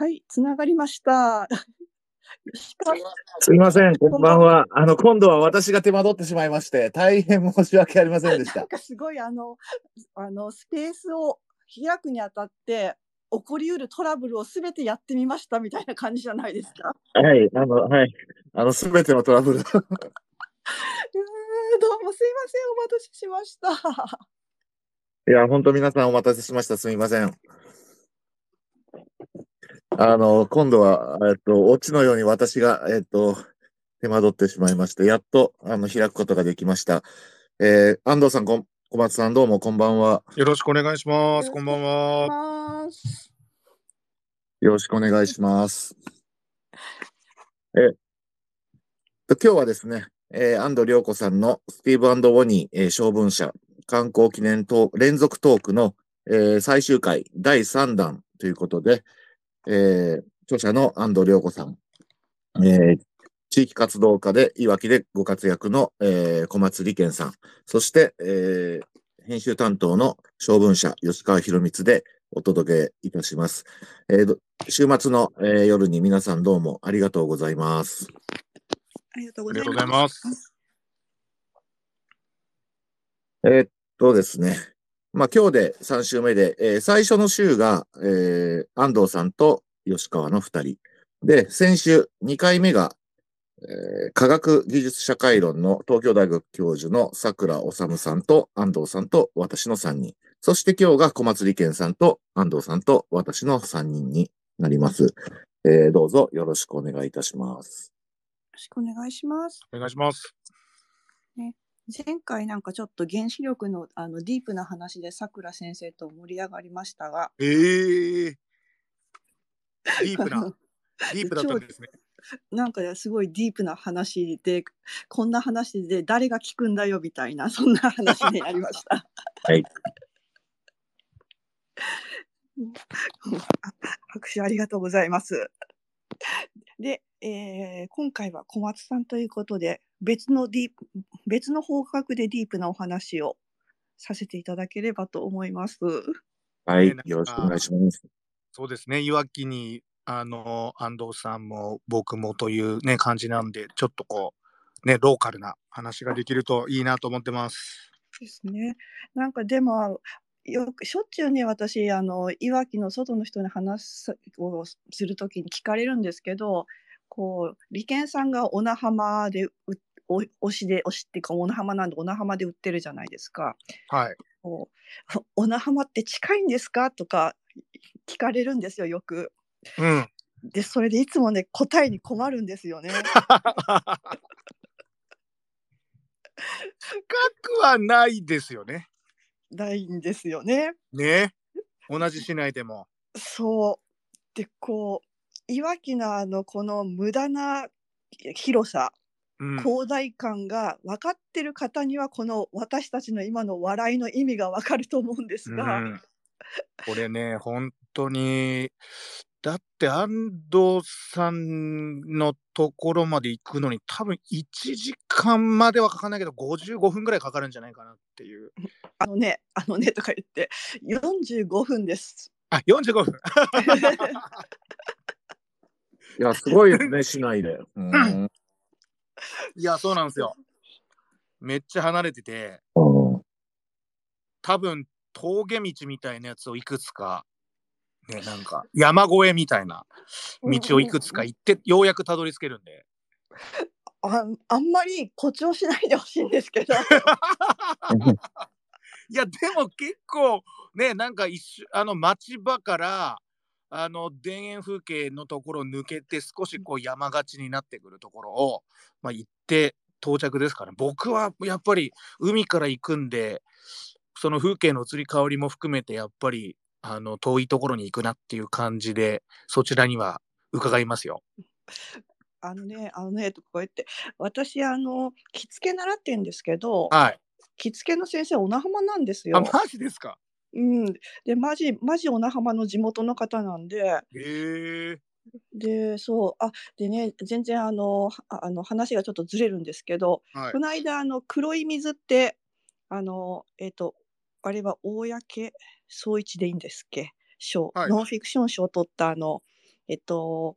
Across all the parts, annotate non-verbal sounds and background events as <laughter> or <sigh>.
はい、つながりました。すいません、こんばんは。あの、今度は私が手間取ってしまいまして、大変申し訳ありませんでした <laughs> なん。かすごいあの、あの、スペースを開くにあたって、起こりうるトラブルをすべてやってみましたみたいな感じじゃないですか。はい、あの、はい。あの、すべてのトラブル。うーんどうもすいません、お待たせしました。いや、本当皆さんお待たせしました。すみません。あの、今度は、えっと、オチのように私が、えっと、手間取ってしまいまして、やっと、あの、開くことができました。えー、安藤さん、小松さん、どうもこんばんは。よろしくお願いします。こんばんは。よろしくお願いします。え、と今日はですね、えー安藤涼子さんのスティーブウォニー、えー小文社観光記念トーク連続トークの、えー最終回第3弾ということで、えー著者の安藤涼子さん、えー地域活動家でいわきでご活躍の、えー小松理健さん、そして、えー編集担当の小文社吉川博光でお届けいたします。えーど週末の、えー夜に皆さんどうもありがとうございます。ありがとうございがとうございます。ます。えーっとですね。まあ今日で3週目で、えー最初の週が、えー安藤さんと吉川の2人。で、先週2回目が、えー科学技術社会論の東京大学教授の桜治さんと安藤さんと私の3人。そして今日が小松理健さんと安藤さんと私の3人になります。えーどうぞよろしくお願いいたします。よろしくお願いします。お願いします。前回なんかちょっと原子力のあのディープな話でさくら先生と盛り上がりましたが、ええディープな、ディープだったんですね。なんかすごいディープな話で、こんな話で誰が聞くんだよみたいな、そんな話になりました。はい。<laughs> 拍手ありがとうございます。<laughs> で、えー今回は小松さんということで、別のディープ、別の方角でディープなお話をさせていただければと思います。はいよろしくお願いします。そうですね。いわきに、あの、安藤さんも僕もというね、感じなんで、ちょっとこう、ね、ローカルな話ができるといいなと思ってます。ですね。なんかでもよくしょっちゅうね私あのいわきの外の人に話すをするときに聞かれるんですけどこう利権さんが小名浜でうお推しで推しっていうか小名浜なんで小名浜で売ってるじゃないですか。はい。こう小名浜って近いんですかとか聞かれるんですよよく。うん。でそれでいつもね答えに困るんですよね。<laughs> 深くはないですよね。ないんですよね。ね。同じ市内でも。そう。で、こう、いわきのあの、この無駄な広さ、うん。広大感が分かってる方には、この私たちの今の笑いの意味が分かると思うんですが、うん、これね、本当に、だって安藤さんのところまで行くのに、多分1時間まではかかんないけど、55分ぐらいかかるんじゃないかなっていう。<laughs> あのね、あのねとか言って、45分です。あ、45分。<laughs> いや、すごいですね、<laughs> 市内で。うん。いや、そうなんですよ。めっちゃ離れてて、うん多分峠道みたいなやつをいくつか、ね、なんか山越えみたいな道をいくつか行って、ようやくたどり着けるんで。ああんまり誇張しないでほしいんですけど、<laughs> いや、でも結構ね、なんか一瞬、あの町場から、あの田園風景のところを抜けて少しこう山がちになってくるところを、まあ、行って到着ですから僕はやっぱり海から行くんでその風景の移り変わりも含めてやっぱりあの遠いところに行くなっていう感じでそちらには伺いますよ。あのね、あのねとか言って、私、あの、着付け習ってるんですけど、はい。着付けの先生、小名浜なんですあよ。マジですか？うん、でマジマジ小名浜の地元の方なんで。へえ。でそうあでね全然あのはあの話がちょっとずれるんですけど、はい。こ。の間あの黒い水ってあのえっ、とあれは公総一でいいんですっけ？賞、はい。ノンフィクション賞を取ったあのえっと、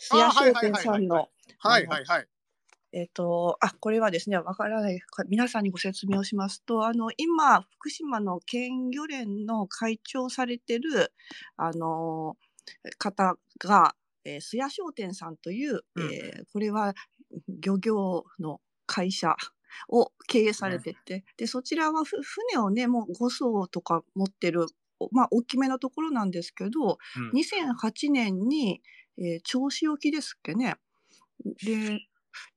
須あ谷商店さんの、はいはいはい。えっと、あ、これはですね、わからないか、皆さんにご説明をしますと、あの、今、福島の県漁連の会長をされてる、あの、方が、えー、須谷商店さんという、うん。えーこれは漁業の会社を経営されてて、で、そちらはふ船をね、もう5艘とか持ってる、おまあ、大きめのところなんですけど、うん。2008年に、えー銚子沖ですっけね。で、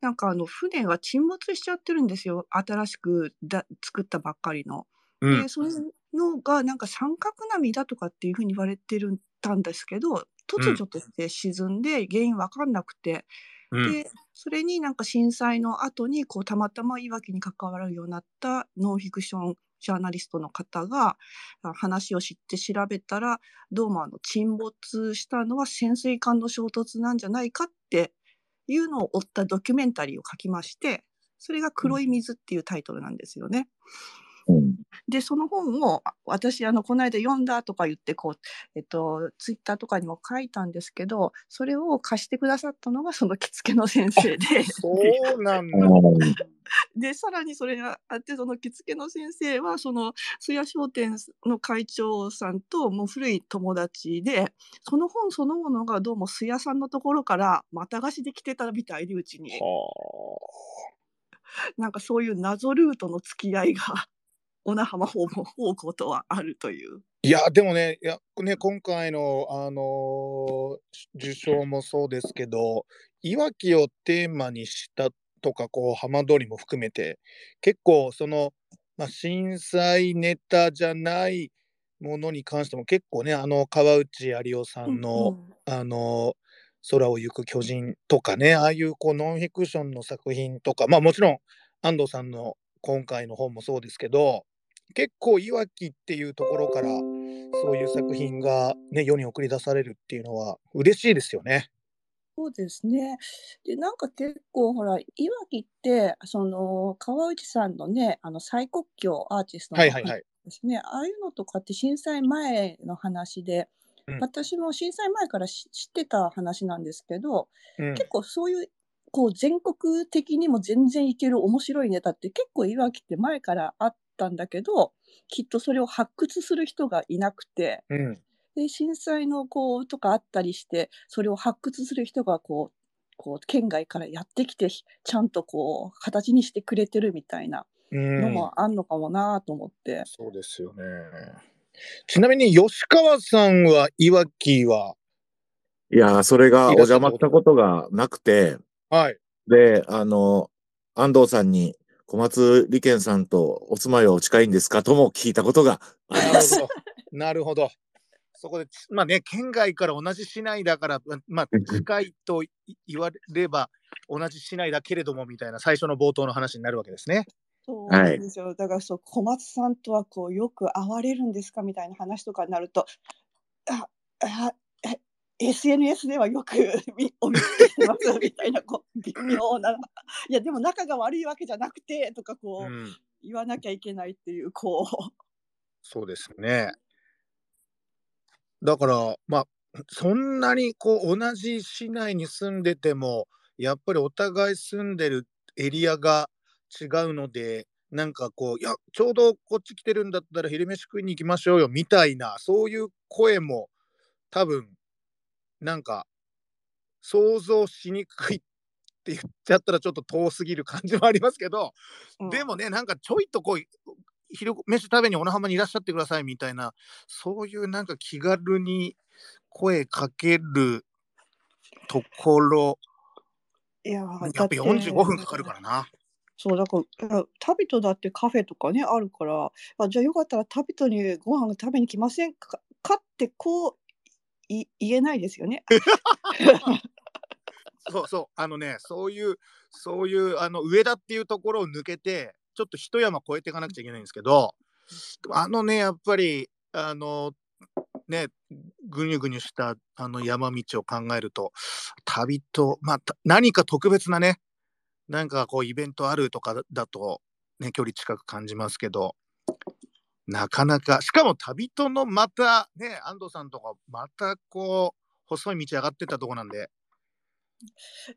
なんかあの船が沈没しちゃってるんですよ。新しくだ作ったばっかりの。うんで、そういうのがなんか三角波だとかっていうふうに言われてるたんですけど、突如として沈んで原因わかんなくて、うんで、それになんか震災の後にこうたまたまいわきに関わるようになったノンフィクションジャーナリストの方が話を知って調べたらどうもあの沈没したのは潜水艦の衝突なんじゃないかっていうのを追ったドキュメンタリーを書きましてそれが「黒い水」っていうタイトルなんですよね。うん。でその本をあ私あのこの間読んだとか言ってこう、えっと、ツイッターとかにも書いたんですけどそれを貸してくださったのがその着付けの先生で。そうなんだ。<laughs> でさらにそれがあってその着付けの先生はその須谷商店の会長さんともう古い友達でその本そのものがどうも須谷さんのところからまた貸しで来てたみたいでうちに。なんかそういう謎ルートの付き合いが小名浜方向方向とはあるという。いや、でもね、いやね今回の、あのー受賞もそうですけど、いわきをテーマにしたとか、こう、浜通りも含めて、結構、その、まあ、震災ネタじゃないものに関しても、結構ね、あの、川内有夫さんの、あの空を行く巨人とかね、ああいうこうノンフィクションの作品とか、まあもちろん安藤さんの今回の本もそうですけど、結構いわきっていうところからそういう作品がね、世に送り出されるっていうのは嬉しいですよね。そうですね。で、なんか結構ほら、いわきって、その、川内さんのね、あの、最国境アーティストのはいはいはい。ですね、ああいうのとかって震災前の話で、うん私も震災前からし知ってた話なんですけど、うん、結構そういう、こう、全国的にも全然いける面白いネタって結構いわきって前からあったんだけど、きっとそれを発掘する人がいなくて、うん、で震災のこうとかあったりしてそれを発掘する人がこうこう県外からやってきてちゃんとこう形にしてくれてるみたいなうん、のもあんのかもなと思って、そうですよね。ちなみに吉川さんはいわきは、いやー、それが。お邪魔したことがなくて、はい。で、あの、安藤さんに小松利賢さんとお住まいはお近いんですか？とも聞いたことがあります。なるほど。なるほど。そこで、まあね、県外から同じ市内だから、まあ、近いとい言われれば、同じ市内だけれどもみたいな最初の冒頭の話になるわけですね。そうはないんですよ、だからそう小松さんとはこうよく会われるんですか？みたいな話とかになるとああえ SNS ではよく <laughs> みお見かけしてます <laughs> みたいなこう微妙な。いやでも仲が悪いわけじゃなくてとかこう、うん、言わなきゃいけないっていうこう。そうですね。だから、まあ、そんなにこう同じ市内に住んでても、やっぱりお互い住んでるエリアが違うので、なんかこう、いや、ちょうどこっち来てるんだったら昼飯食いに行きましょうよみたいな、そういう声も多分、なんか想像しにくいって言っちゃったらちょっと遠すぎる感じもありますけど、でもね、なんかちょいとこう、昼飯食べに小名浜にいらっしゃってくださいみたいな、そういうなんか気軽に声かけるところ、いややっぱだって45分かかるからな。そうだから旅人だってカフェとかねあるからあじゃあよかったら旅人にご飯食べに来ませんかかってこうい言えないですよね。<laughs> そうそう、あのね、そういう、そういう、あの、上田っていうところを抜けて、ちょっと一山越えていかなくちゃいけないんですけど、あのね、やっぱり、あの、ね、ぐにゅぐにゅしたあの山道を考えると、旅と、まあ、何か特別なね、なんかこうイベントあるとかだと、ね、距離近く感じますけど、なかなか、しかも旅人のまた、ね、安藤さんとか、またこう、細い道上がってったとこなんで。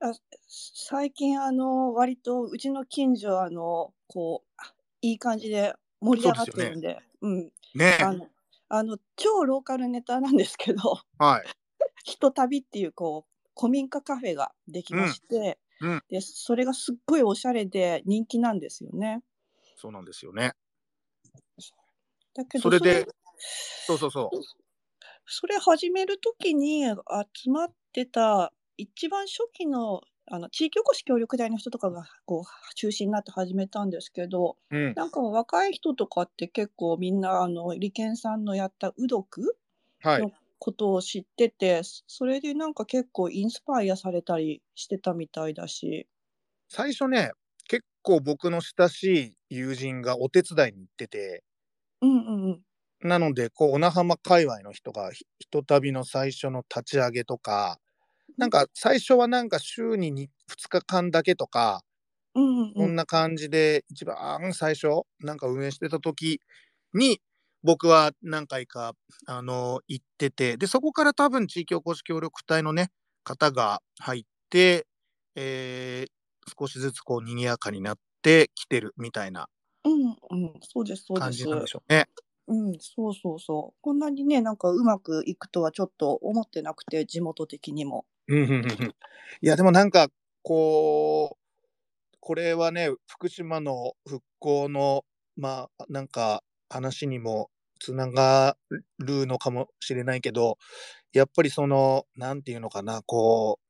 あ最近、あの、割とうちの近所、あの、こう、いい感じで盛り上がってるんで、うん。ねあの、あの、超ローカルネタなんですけど、はい。ひとたびっていう、こう、古民家カフェができまして、うんうんで、それがすっごいおしゃれで人気なんですよね。そうなんですよね。だけど、それで、そうそうそう。それ始めるときに集まってた一番初期のあの地域おこし協力隊の人とかがこう中心になって始めたんですけどうん。なんか若い人とかって結構みんなあの利権さんのやったうどくはいの。ことを知っててそれでなんか結構インスパイアされたりしてたみたいだし。最初ね、結構僕の親しい友人がお手伝いに行ってて、うんうんうん。なので、こう、小名浜界隈の人がひ、ひとたびの最初の立ち上げとか、なんか最初はなんか週に 2, 2日間だけとか、うんうんうん。こんな感じで一番最初なんか運営してた時に僕は何回かあの行っててでそこから多分地域おこし協力隊のね方が入って、えー少しずつこう賑やかになってきてるみたいなうんうんそうですそうです感じなんでしょうね。うん、そうそうそう。こんなにね、なんかうまくいくとはちょっと思ってなくて、地元的にも。うんうんうんうんいやでもなんかこうこれはね福島の復興のまあなんか話にもつながるのかもしれないけどやっぱりそのなんていうのかなこう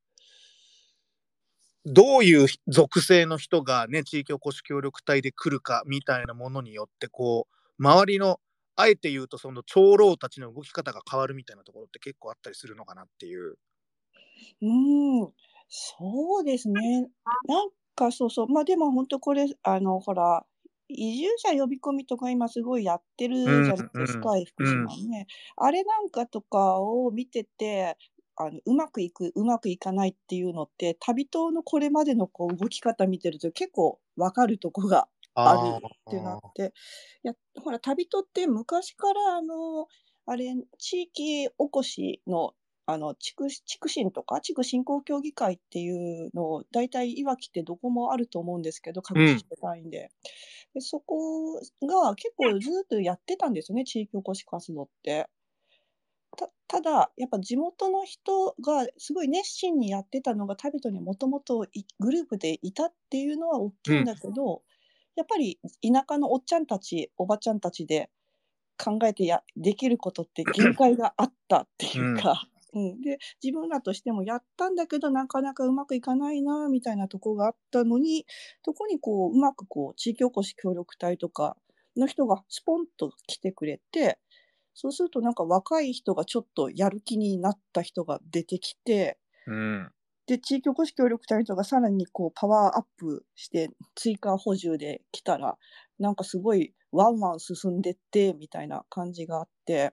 どういう属性の人がね地域おこし協力隊で来るかみたいなものによってこう周りのあえて言うとその長老たちの動き方が変わるみたいなところって結構あったりするのかなっていう。うん、そうですね。なんかそうそう。まあでも本当これ、あの、ほら、移住者呼び込みとか今すごいやってるじゃないですか、福島ね。あれなんかとかを見てて、あのうまくいく、うまくいかないっていうのって、旅人のこれまでのこう動き方見てると結構わかるとこがあるってなって、いや、ほら、旅人って昔から、あの、あれ、地域おこしの、あの、地区、地区振とか、地区振興協議会っていうのを、大体いわきってどこもあると思うんですけど、各自治体で。でそこが結構ずっとやってたんですよね、地域おこし活動って。たただ、やっぱ地元の人がすごい熱心にやってたのが、旅人にもともとグループでいたっていうのは大きいんだけど、やっぱり田舎のおっちゃんたち、おばちゃんたちで考えてやできることって限界があったっていうか、うん。で自分らとしてもやったんだけどなかなかうまくいかないなみたいなとこがあったのにそこにこううまくこう地域おこし協力隊とかの人がスポンと来てくれてそうするとなんか若い人がちょっとやる気になった人が出てきてうん。で地域おこし協力隊の人がさらにこうパワーアップして追加補充で来たらなんかすごいワンワン進んでってみたいな感じがあって。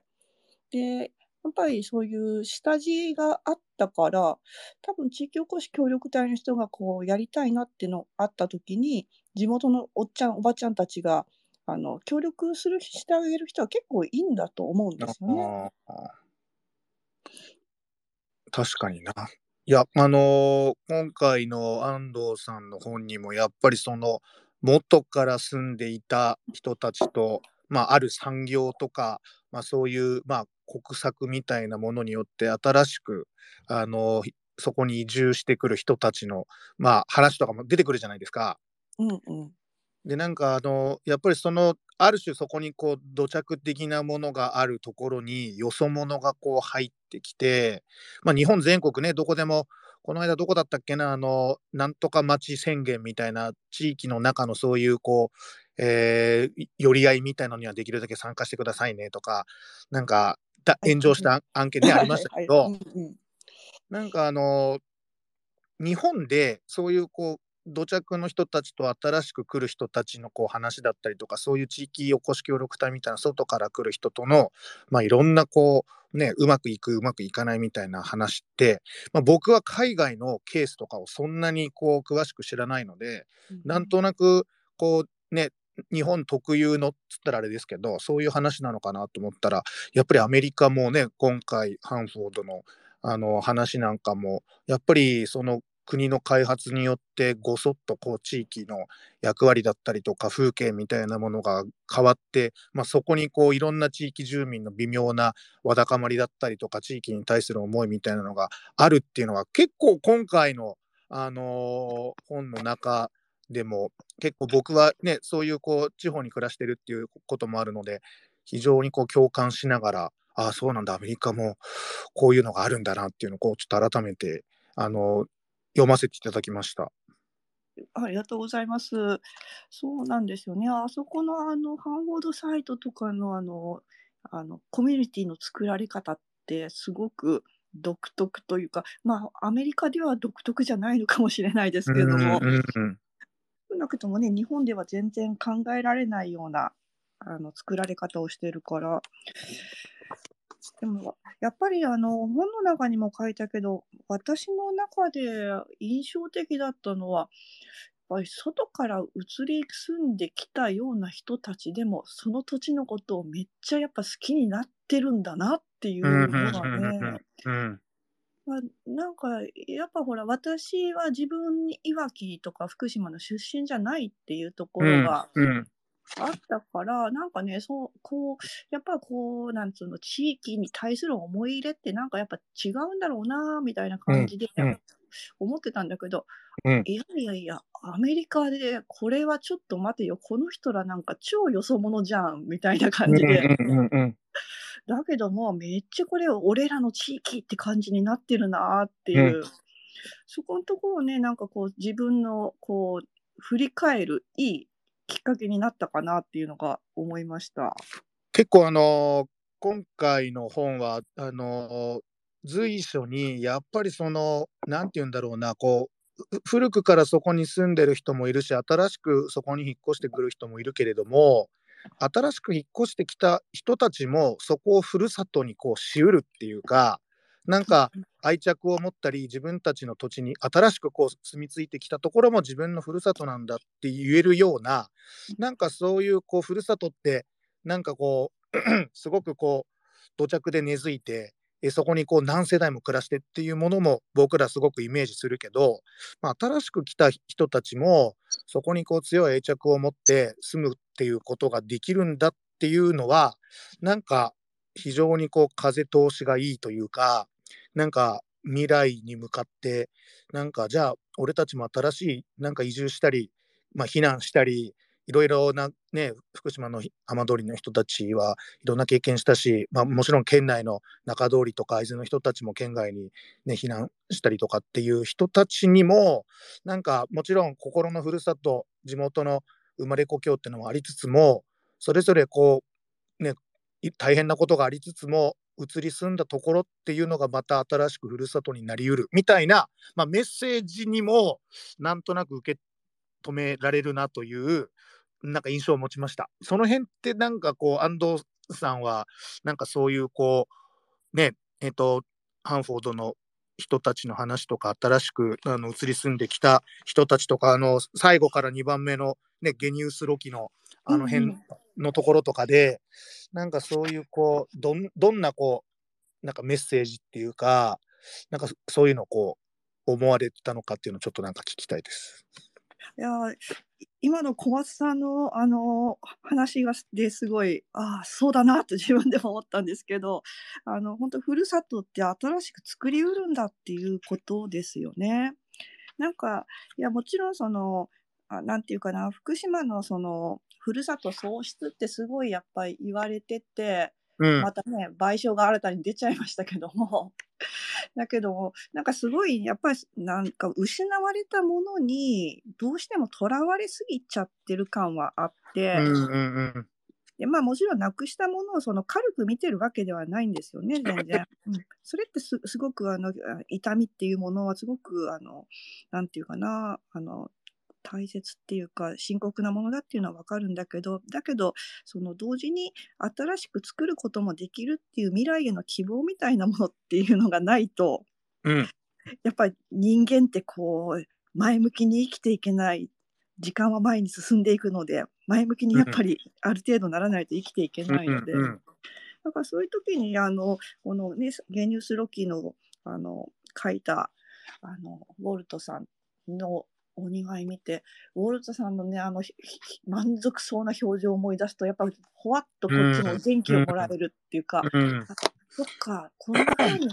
でやっぱりそういう下地があったから多分地域おこし協力隊の人がこうやりたいなってのあった時に地元のおっちゃんおばちゃんたちがあの協力するしてあげる人は結構いいんだと思うんですよね。確かにな。いや、あのー今回の安藤さんの本にもやっぱりその元から住んでいた人たちと、まあ、ある産業とか、まあ、そういう、まあ、国策みたいなものによって新しく、あのーそこに移住してくる人たちの、まあ、話とかも出てくるじゃないですか。うんうんでなんかあのやっぱりそのある種そこにこう土着的なものがあるところによそ者がこう入ってきて、まあ、日本全国ねどこでもこの間どこだったっけなあのなんとか町宣言みたいな地域の中のそういうこう、えー寄り合いみたいのにはできるだけ参加してくださいねとかなんかだ炎上した案件でありましたけどなんかあの日本でそういうこう土着の人たちと新しく来る人たちのこう話だったりとかそういう地域おこし協力隊みたいな外から来る人との、まあ、いろんなこうねうまくいくうまくいかないみたいな話って、まあ、僕は海外のケースとかをそんなにこう詳しく知らないのでなんとなくこうね日本特有のっつったらあれですけどそういう話なのかなと思ったらやっぱりアメリカもね今回ハンフォードのあの話なんかもやっぱりその国の開発によってごそっとこう地域の役割だったりとか風景みたいなものが変わって、まあ、そこにこういろんな地域住民の微妙なわだかまりだったりとか地域に対する思いみたいなのがあるっていうのが結構今回の、あのー、本の中でも結構僕はねそういうこう地方に暮らしてるっていうこともあるので非常にこう共感しながらああそうなんだアメリカもこういうのがあるんだなっていうのをこうちょっと改めてあの読ませていただきました。ありがとうございます。そうなんですよね。あそこのあのハンボードサイトとかのあのあのコミュニティの作られ方ってすごく独特というか、まあアメリカでは独特じゃないのかもしれないですけれども、少なくともね日本では全然考えられないようなあの作られ方をしてるから、でも、やっぱりあの、本の中にも書いたけど、私の中で印象的だったのは、やっぱり外から移り住んできたような人たちでも、その土地のことをめっちゃやっぱ好きになってるんだなっていうのがね、まあ、なんか、やっぱほら、私は自分にいわきとか福島の出身じゃないっていうところが、あったから、なんかね、そう、こう、やっぱこう、なんつうの、地域に対する思い入れってなんかやっぱ違うんだろうな、みたいな感じで、思ってたんだけど、うん、いやいやいや、アメリカでこれはちょっと待てよ、この人らなんか超よそ者じゃん、みたいな感じで。だけども、めっちゃこれ俺らの地域って感じになってるなっていう、うん、そこのところをね、なんかこう自分のこう、振り返るいいきっかけになったかなっていうのが思いました。結構あの今回の本はあの随所にやっぱりその何て言うんだろうなこう古くからそこに住んでる人もいるし新しくそこに引っ越してくる人もいるけれども新しく引っ越してきた人たちもそこをふるさとにこうしうるっていうかなんか愛着を持ったり自分たちの土地に新しくこう住み着いてきたところも自分のふるさとなんだって言えるようななんかそういうこうふるさとってなんかこう <clears throat> すごくこう土着で根付いてえそこにこう何世代も暮らしてっていうものも僕らすごくイメージするけど、まあ、新しく来た人たちもそこにこう強い愛着を持って住むっていうことができるんだっていうのはなんか非常にこう風通しがいいというかなんか未来に向かって、なんかじゃあ俺たちも新しいなんか移住したり、まあ、避難したり、いろいろなね、福島の浜通りの人たちはいろんな経験したし、まあ、もちろん県内の中通りとか会津の人たちも県外に、ね、避難したりとかっていう人たちにも、なんかもちろん心のふるさと、地元の生まれ故郷っていうのもありつつも、それぞれこう、ね、大変なことがありつつも、移り住んだところっていうのがまた新しくふるさとになりうるみたいな、まあ、メッセージにもなんとなく受け止められるなというなんか印象を持ちました。その辺ってなんかこう安藤さんはなんかそういうこうねえっ、ー、とハンフォードの人たちの話とか新しくあの移り住んできた人たちとかあの最後から2番目の、ね、ゲニウス・ロキのあの辺のところとかで、なんかそういうこうどんどんなこうなんかメッセージっていうかなんかそういうのをこう思われてたのかっていうのをちょっとなんか聞きたいです。いや今の小松さんのあの話がですごいああそうだなって自分でも思ったんですけどあの本当ふるさとって新しく作りうるんだっていうことですよね。なんかいやもちろんそのあなんていうかな福島のそのふるさと喪失ってすごいやっぱり言われてて、うん、またね賠償が新たに出ちゃいましたけども。<laughs> だけどなんかすごいやっぱりなんか失われたものにどうしてもとらわれすぎちゃってる感はあって、うんうんうん。でまあ、もちろんなくしたものをその軽く見てるわけではないんですよね、全然。うん、それってすすごくあの痛みっていうものはすごくあのなんていうかなあの大切っていうか深刻なものだっていうのは分かるんだけどだけどその同時に新しく作ることもできるっていう未来への希望みたいなものっていうのがないと、うん、やっぱり人間ってこう前向きに生きていけない時間は前に進んでいくので前向きにやっぱりある程度ならないと生きていけないので、うんうんだからそういう時にあのこのねゲニウス・ロキのあの書いたあのウォルトさんのお願い見てウォルトさんのねあの満足そうな表情を思い出すとやっぱりほわっとこっちも元気をもらえるっていうか、うん。そっかこんな風に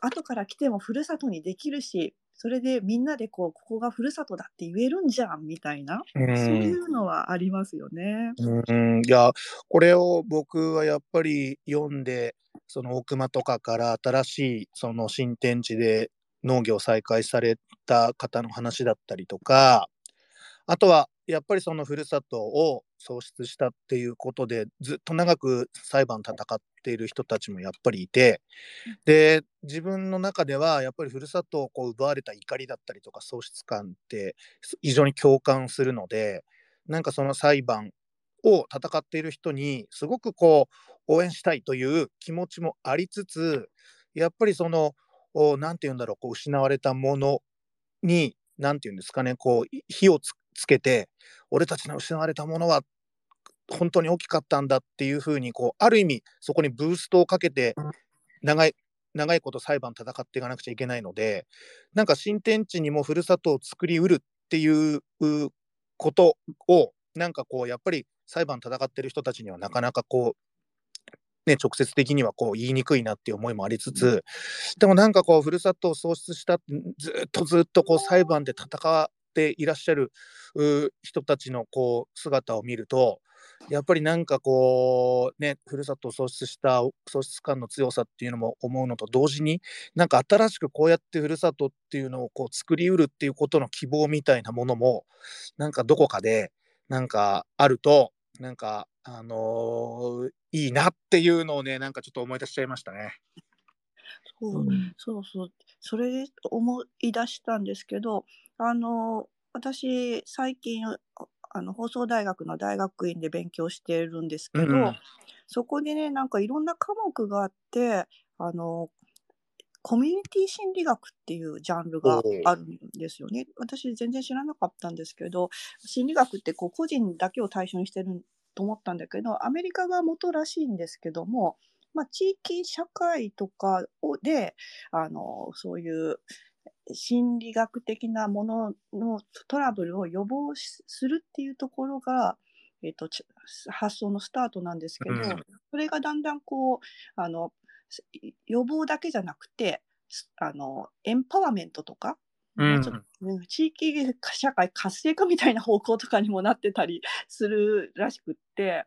後から来てもふるさとにできるしそれでみんなでこうここがふるさとだって言えるんじゃんみたいな、うん。そういうのはありますよね。うん、いや、これを僕はやっぱり読んで、その大熊とかから新しいその新天地で農業再開された方の話だったりとか、あとはやっぱりそのふるさとを喪失したっていうことでずっと長く裁判戦っている人たちもやっぱりいてで自分の中ではやっぱりふるさとをこう奪われた怒りだったりとか喪失感って非常に共感するのでなんかその裁判を戦っている人にすごくこう応援したいという気持ちもありつつやっぱりそのおなんて言うんだろうこう失われたものになんて言うんですかねこう火をつけて俺たちの失われたものは本当に大きかったんだっていうふうにこうある意味そこにブーストをかけて長い長いこと裁判戦っていかなくちゃいけないのでなんか新天地にもふるさとを作りうるっていううことをなんかこうやっぱり裁判戦ってる人たちにはなかなかこうね、直接的にはこう言いにくいなっていう思いもありつつ、でもなんかこう、ふるさとを喪失した、ずっとずっとこう裁判で戦っていらっしゃるう人たちのこう姿を見ると、やっぱりなんかこう、ね、ふるさとを喪失した喪失感の強さっていうのも思うのと同時に、なんか新しくこうやってふるさとっていうのをこう作りうるっていうことの希望みたいなものも、なんかどこかで、なんかあると、なんか、あのーいいなっていうのをね、なんかちょっと思い出しちゃいましたね。そうそうそう。それで思い出したんですけどあの私最近ああの放送大学の大学院で勉強しているんですけど、うんうん。そこでねなんかいろんな科目があってあのコミュニティ心理学っていうジャンルがあるんですよね。私全然知らなかったんですけど心理学ってこう個人だけを対象にしてると思ったんだけどアメリカが元らしいんですけども、まあ、地域社会とかをであのそういう心理学的なもののトラブルを予防しするっていうところが、えっとち発想のスタートなんですけど、うんそれがだんだんこうあのす予防だけじゃなくてすあのエンパワーメントとか、うんちょっとね地域社会活性化みたいな方向とかにもなってたりするらしくって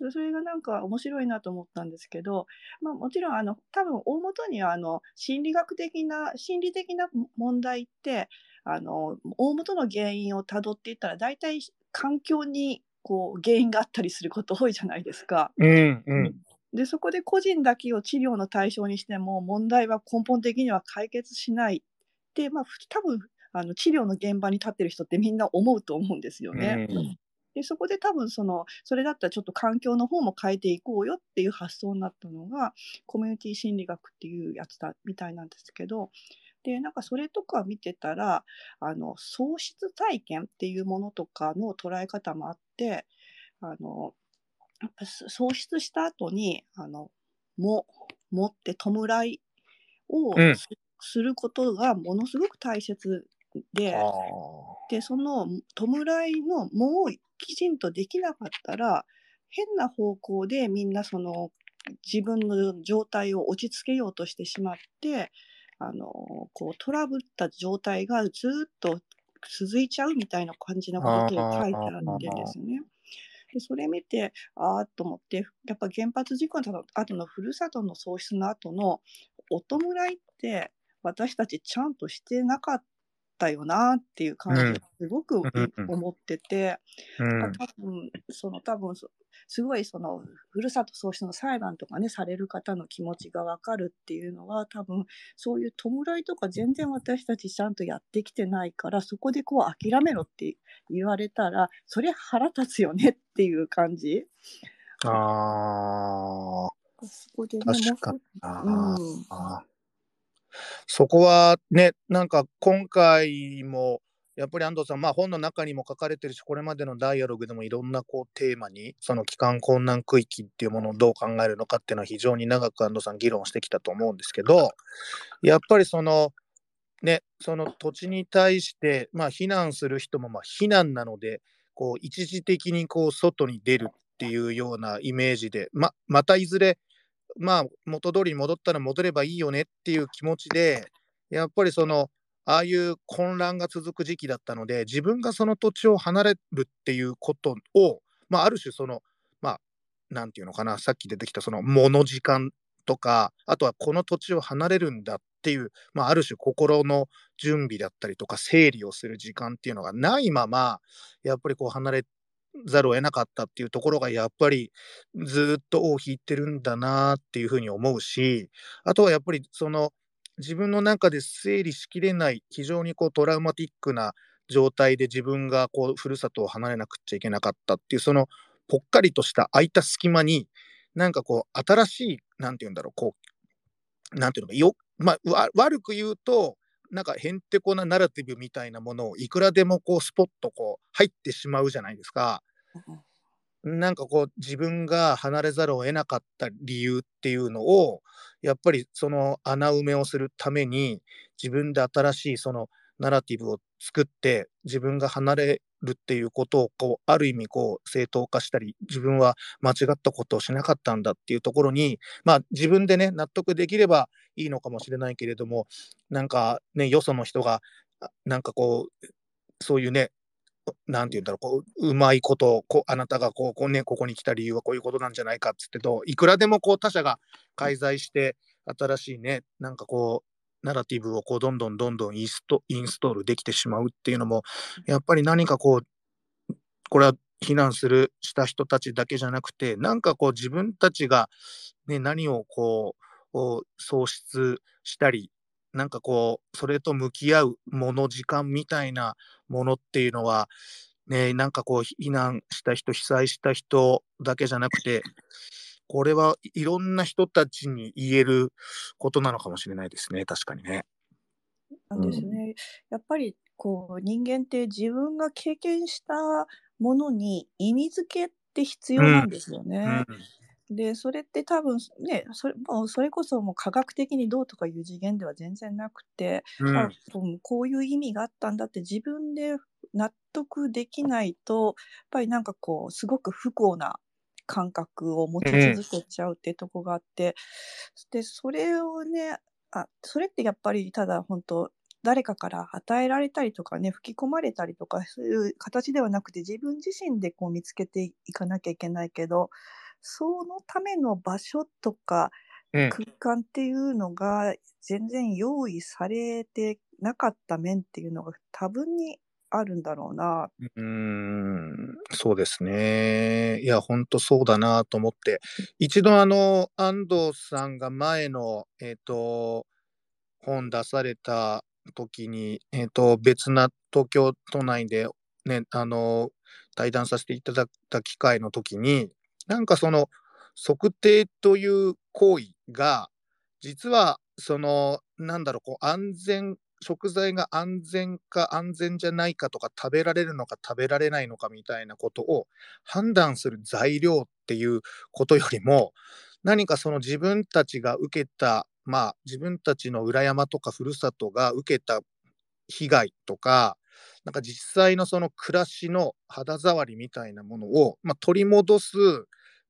そそれがなんか面白いなと思ったんですけど、まあ、もちろんあの多分大元にはあの心理学的な心理的な問題ってあの大元の原因をたどっていったら大体環境にこう原因があったりすること多いじゃないですか。うんうんでそこで個人だけを治療の対象にしても問題は根本的には解決しない。って、まあ、ふ多分あの治療の現場に立ってる人ってみんな思うと思うんですよね。うん。でそこで多分そのそれだったらちょっと環境の方も変えていこうよっていう発想になったのがコミュニティ心理学っていうやつだみたいなんですけど。でなんかそれとか見てたらあの喪失体験っていうものとかの捉え方もあってあのやっぱす喪失した後にあのも持って弔いをうんすすることがものすごく大切で。あでその弔いのもうきちんとできなかったら変な方向でみんなその自分の状態を落ち着けようとしてしまってあのこうトラブった状態がずっと続いちゃうみたいな感じのことを書いてあるんですよね。でそれ見てああと思ってやっぱ原発事故の後のふるさとの喪失の後のお弔いって私たちちゃんとしてなかったよなっていう感じうん。がすごく思ってて、うん。多分その多分そすごいそのふるさと喪失の裁判とかねされる方の気持ちが分かるっていうのは多分そういう弔いとか全然私たちちゃんとやってきてないからそこでこう諦めろって言われたらそれ腹立つよねっていう感じ。あそこでね確かにもうそこはねなんか今回もやっぱり安藤さん、まあ、本の中にも書かれてるし、これまでのダイアログでもいろんなこうテーマに、その帰還困難区域っていうものをどう考えるのかっていうのは非常に長く安藤さん議論してきたと思うんですけど、やっぱりその、ね、その土地に対して、まあ、避難する人もまあ避難なので、こう一時的にこう外に出るっていうようなイメージで、ままたいずれ、まあ、元通りに戻ったら戻ればいいよねっていう気持ちで、やっぱりその、ああいう混乱が続く時期だったので、自分がその土地を離れるっていうことを、まあ、ある種その、まあ、なんていうのかな、さっき出てきたその、もの時間とか、あとはこの土地を離れるんだっていう、まあ、ある種心の準備だったりとか、整理をする時間っていうのがないまま、やっぱりこう離れざるを得なかったっていうところが、やっぱりずっと尾を引いてるんだなっていうふうに思うし、あとはやっぱりその、自分の中で整理しきれない、非常にこうトラウマティックな状態で自分がこう、ふるさとを離れなくちゃいけなかったっていう、そのぽっかりとした空いた隙間に、なんかこう、新しい、なんて言うんだろう、こう、なんていうのか、よ、まあ、悪く言うと、なんかへんてこなナラティブみたいなものをいくらでもこうスポッとこう入ってしまうじゃないですか。なんかこう自分が離れざるを得なかった理由っていうのをやっぱりその穴埋めをするために自分で新しいそのナラティブを作って自分が離れるっていうことをこうある意味こう正当化したり自分は間違ったことをしなかったんだっていうところにまあ自分でね納得できればいいのかもしれないけれどもなんかねよその人がなんかこうそういうねなんて言うんだろう、こう、うまいことを、こあなたがこう、こうね、ここに来た理由はこういうことなんじゃないかっつってと、いくらでもこう他者が介在して、新しいね、なんかこう、ナラティブをこうどんどんどんどんインストインストールできてしまうっていうのも、やっぱり何かこう、これは避難するした人たちだけじゃなくて、なんかこう自分たちが、ね、何をこう、喪失したり、なんかこう、それと向き合うもの、時間みたいなものっていうのは、ね、なんかこう、避難した人、被災した人だけじゃなくて、これはいろんな人たちに言えることなのかもしれないですね、確かにね。なんですね。やっぱりこう人間って自分が経験したものに意味付けって必要なんですよね。うんで、それって多分ね、それもうそれこそもう科学的にどうとかいう次元では全然なくて、うん、あこういう意味があったんだって自分で納得できないと、やっぱりなんかこう、すごく不幸な感覚を持ち続けちゃうっていうとこがあって、で、それをね、あ、それってやっぱりただ本当誰かから与えられたりとかね、吹き込まれたりとか、そういう形ではなくて、自分自身でこう見つけていかなきゃいけないけど、そのための場所とか空間っていうのが全然用意されてなかった面っていうのが多分にあるんだろうな。うん、そうですね。いや、ほんとそうだなと思って、一度あの、安藤さんが前の、えっ、と、本出された時に、えっ、と、別な東京都内でね、あの、対談させていただいた機会の時に、なんかその測定という行為が、実はその、なんだろう、こう安全、食材が安全か安全じゃないかとか、食べられるのか食べられないのかみたいなことを判断する材料っていうことよりも、何かその自分たちが受けた、まあ自分たちの裏山とかふるさとが受けた被害とか、なんか実際のその暮らしの肌触りみたいなものを、まあ、取り戻す、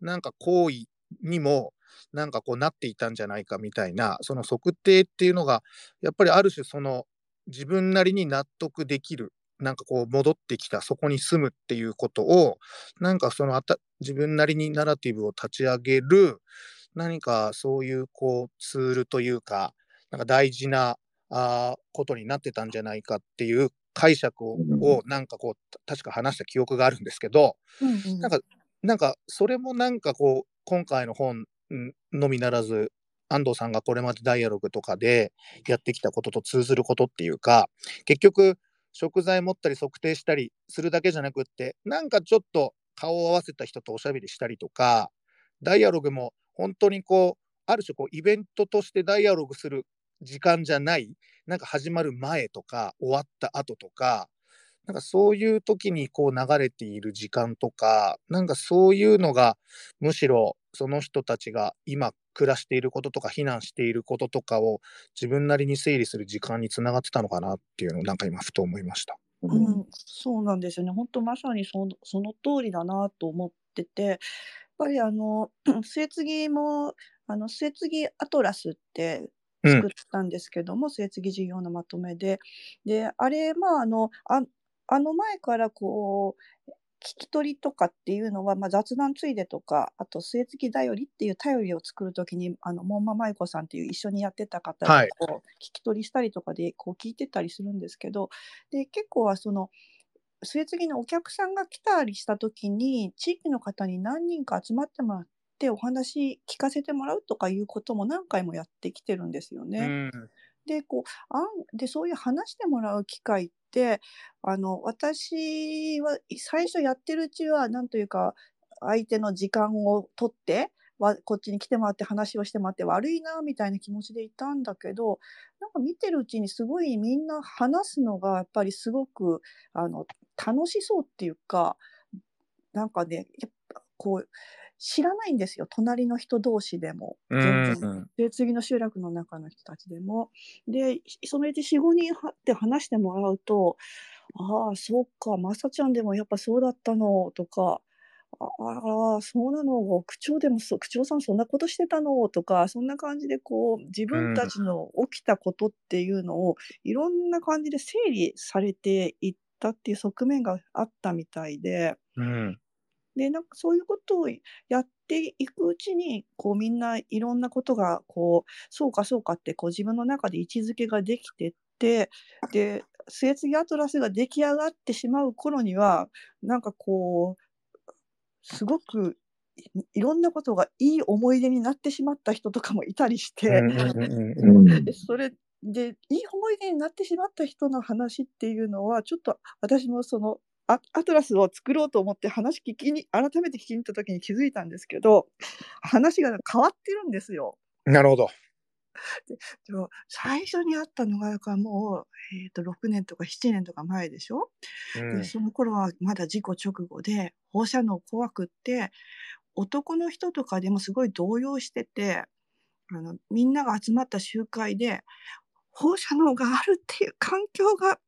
なんか行為にも、なんかこうなっていたんじゃないかみたいな、その測定っていうのが、やっぱりある種その自分なりに納得できる、なんかこう戻ってきた、そこに住むっていうことを、なんかそのあた自分なりにナラティブを立ち上げる、何かそういうこうツールというか、なんか大事なあことになってたんじゃないかっていう解釈を,、なんかこう確か話した記憶があるんですけど、うんうん、なんかなんかそれもなんかこう今回の本のみならず安藤さんがこれまでダイアログとかでやってきたことと通ずることっていうか結局食材持ったり測定したりするだけじゃなくってなんかちょっと顔を合わせた人とおしゃべりしたりとかダイアログも本当にこうある種こうイベントとしてダイアログする時間じゃないなんか始まる前とか終わった後とかなんかそういう時にこう流れている時間とか、なんかそういうのが、むしろその人たちが今暮らしていることとか、避難していることとかを自分なりに整理する時間につながってたのかなっていうのをなんか今ふと思いました。うん、そうなんですよね。本当まさにそのその通りだなと思ってて、やっぱりあの、<clears throat> 末継も、あの、末継アトラスってうん。作ったんですけども、末継事業のまとめで。で、あれ、まあ、あの、ああの前からこう、聞き取りとかっていうのは、まあ、雑談ついでとか、あと末継だよりっていう頼りを作るときに、あの、門馬舞子さんっていう一緒にやってた方がはい。こう、聞き取りしたりとかで、こう聞いてたりするんですけど、で、結構はその、末継のお客さんが来たりしたときに、地域の方に何人か集まってもらってお話聞かせてもらうとかいうことも何回もやってきてるんですようね。ん。で、こう、あんで、そういう話してもらう機会って、あの、私は、最初やってるうちは、なんというか、相手の時間を取って、わこっちに来てもらって話をしてもらって悪いなみたいな気持ちでいたんだけど、なんか見てるうちにすごいみんな話すのがやっぱりすごく、あの、楽しそうっていうか、なんかね、やっぱこう、知らないんですよ、隣の人同士でも。う全然。ん。で、次の集落の中の人たちでも。で、それで4、5人はって話してもらうと、ああ、そうか、まさちゃんでもやっぱそうだったのとか、あああ、そうなの、区長でもそ区長さんそんなことしてたのとか、そんな感じでこう、自う分たん。ちの起きたことっていうのを、いろんな感じで整理されていったっていう側面があったみたいで。うん。で、なんかそういうことをやっていくうちに、こうみんないろんなことがこう、そうかそうかってこう自分の中で位置づけができてって、で、末継アトラスが出来上がってしまう頃には、なんかこう、すごくいいろんなことがいい思い出になってしまった人とかもいたりしうん <laughs> て、それで、いい思い出になってしまった人の話っていうのは、ちょっと私もその、アアトラスを作ろうと思って話聞きに改めて聞きに行った時に気づいたんですけど、話が変わってるんですよ。なるほど。で、最初に会ったのがもう、えっと6年とか7年とか前でしょ？で、うん。その頃はまだ事故直後で、放射能怖くって、男の人とかでもすごい動揺してて、あの、みんなが集まった集会で、放射能があるっていう環境が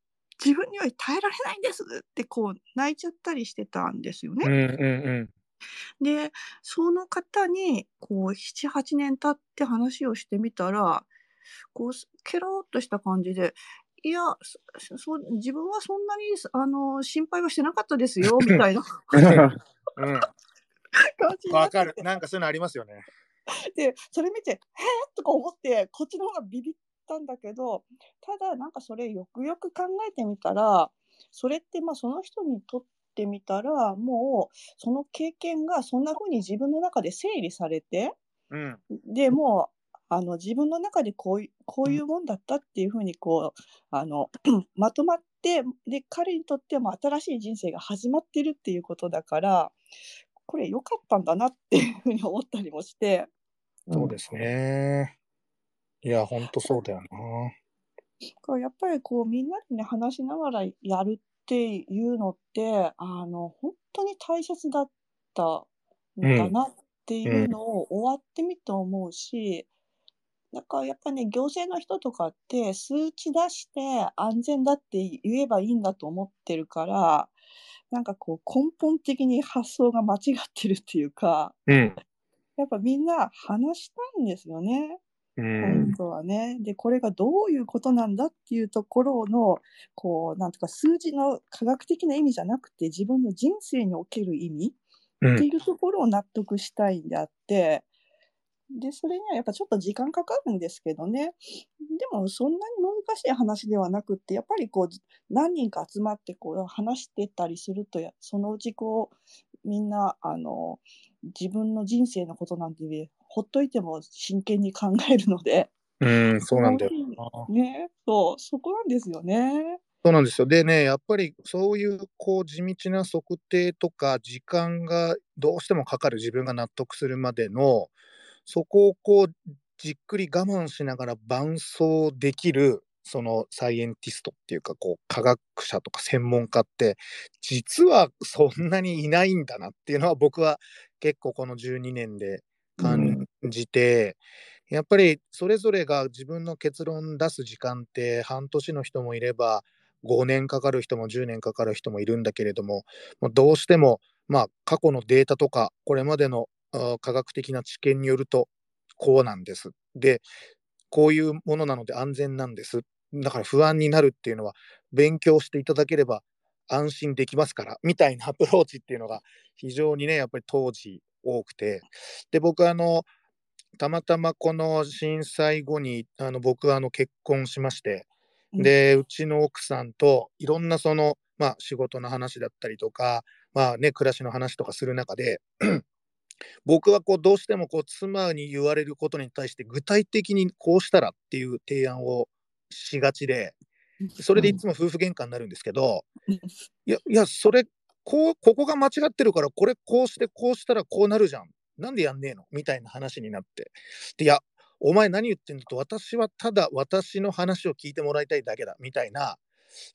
自分には耐えられないんですってこう泣いちゃったりしてたんですようんね。うんで、その方にこう7、8年経って話をしてみたら、こうすケロっとした感じで、いや、自分はそんなにあの心配はしてなかったですよ <laughs> みたいなうん。うん。感じわかる。て。なんかそういうのありますよね。で、それ見て、へえとか思って、こっちの方がビビったんだけど、ただなんかそれよくよく考えてみたら、それってまあその人にとってみたら、もうその経験がそんな風に自分の中で整理されて、うん。で、もうあの自分の中でこういうこういうもんだったっていう風にこう、あの <clears throat> まとまって、で、彼にとっても新しい人生が始まってるっていうことだから、これ良かったんだなっていう風に思ったりもして。そうですね。いや、ほんとそうだよな。やっぱりこうみんなでね、話しながらやるっていうのって、あの、ほんとに大切だったんうん。だなってう。いうんのを終わってみて思うし、だからやっぱね、行政の人とかって数値出して安全だって言えばいいんだと思ってるから、なんかこう根本的に発想が間違ってるっていうか、うん。やっぱみんな話したいんですよね。う本ん。当はね。で、これがどういうことなんだっていうところの、こう、なんとか数字の科学的な意味じゃなくて、自分の人生における意味うん。っていうところを納得したいんであって、で、それにはやっぱちょっと時間かかるんですけどね。でもそんなに難しい話ではなくって、やっぱりこう、じ何人か集まってこう話してたりすると、やそのうちこう、みんな、あの、自分の人生のことなんてね、ほっといても真剣に考えるので、うん、そうなんだよ。ね、そう、そこなんですよね。そうなんですよ。でね、やっぱりそういうこう地道な測定とか時間がどうしてもかかる自分が納得するまでの、そこをこうじっくり我慢しながら伴走できるそのサイエンティストっていうかこう科学者とか専門家って実はそんなにいないんだなっていうのは僕は結構この12年で感じて、やっぱりそれぞれが自分の結論出す時間って半年の人もいれば5年かかる人も10年かかる人もいるんだけれどももうどうしてもまあ過去のデータとかこれまでの科学的な知見によるとこうなんです。でこういうものなので安全なんです。だから不安になるっていうのは勉強していただければ安心できますからみたいなアプローチっていうのが非常にねやっぱり当時多くてで僕あのたまたまこの震災後にあの僕はあの結婚しましてでうちの奥さんといろんなそのまあ仕事の話だったりとかまあね暮らしの話とかする中で <clears throat> 僕はこうどうしてもこう妻に言われることに対して具体的にこうしたらっていう提案をしがちでそれでいつも夫婦喧嘩になるんですけど、いやいやそれこうここが間違ってるからこれこうしてこうしたらこうなるじゃんなんでやんねえの？みたいな話になって。でいやお前何言ってんの？と私はただ私の話を聞いてもらいたいだけだ。みたいな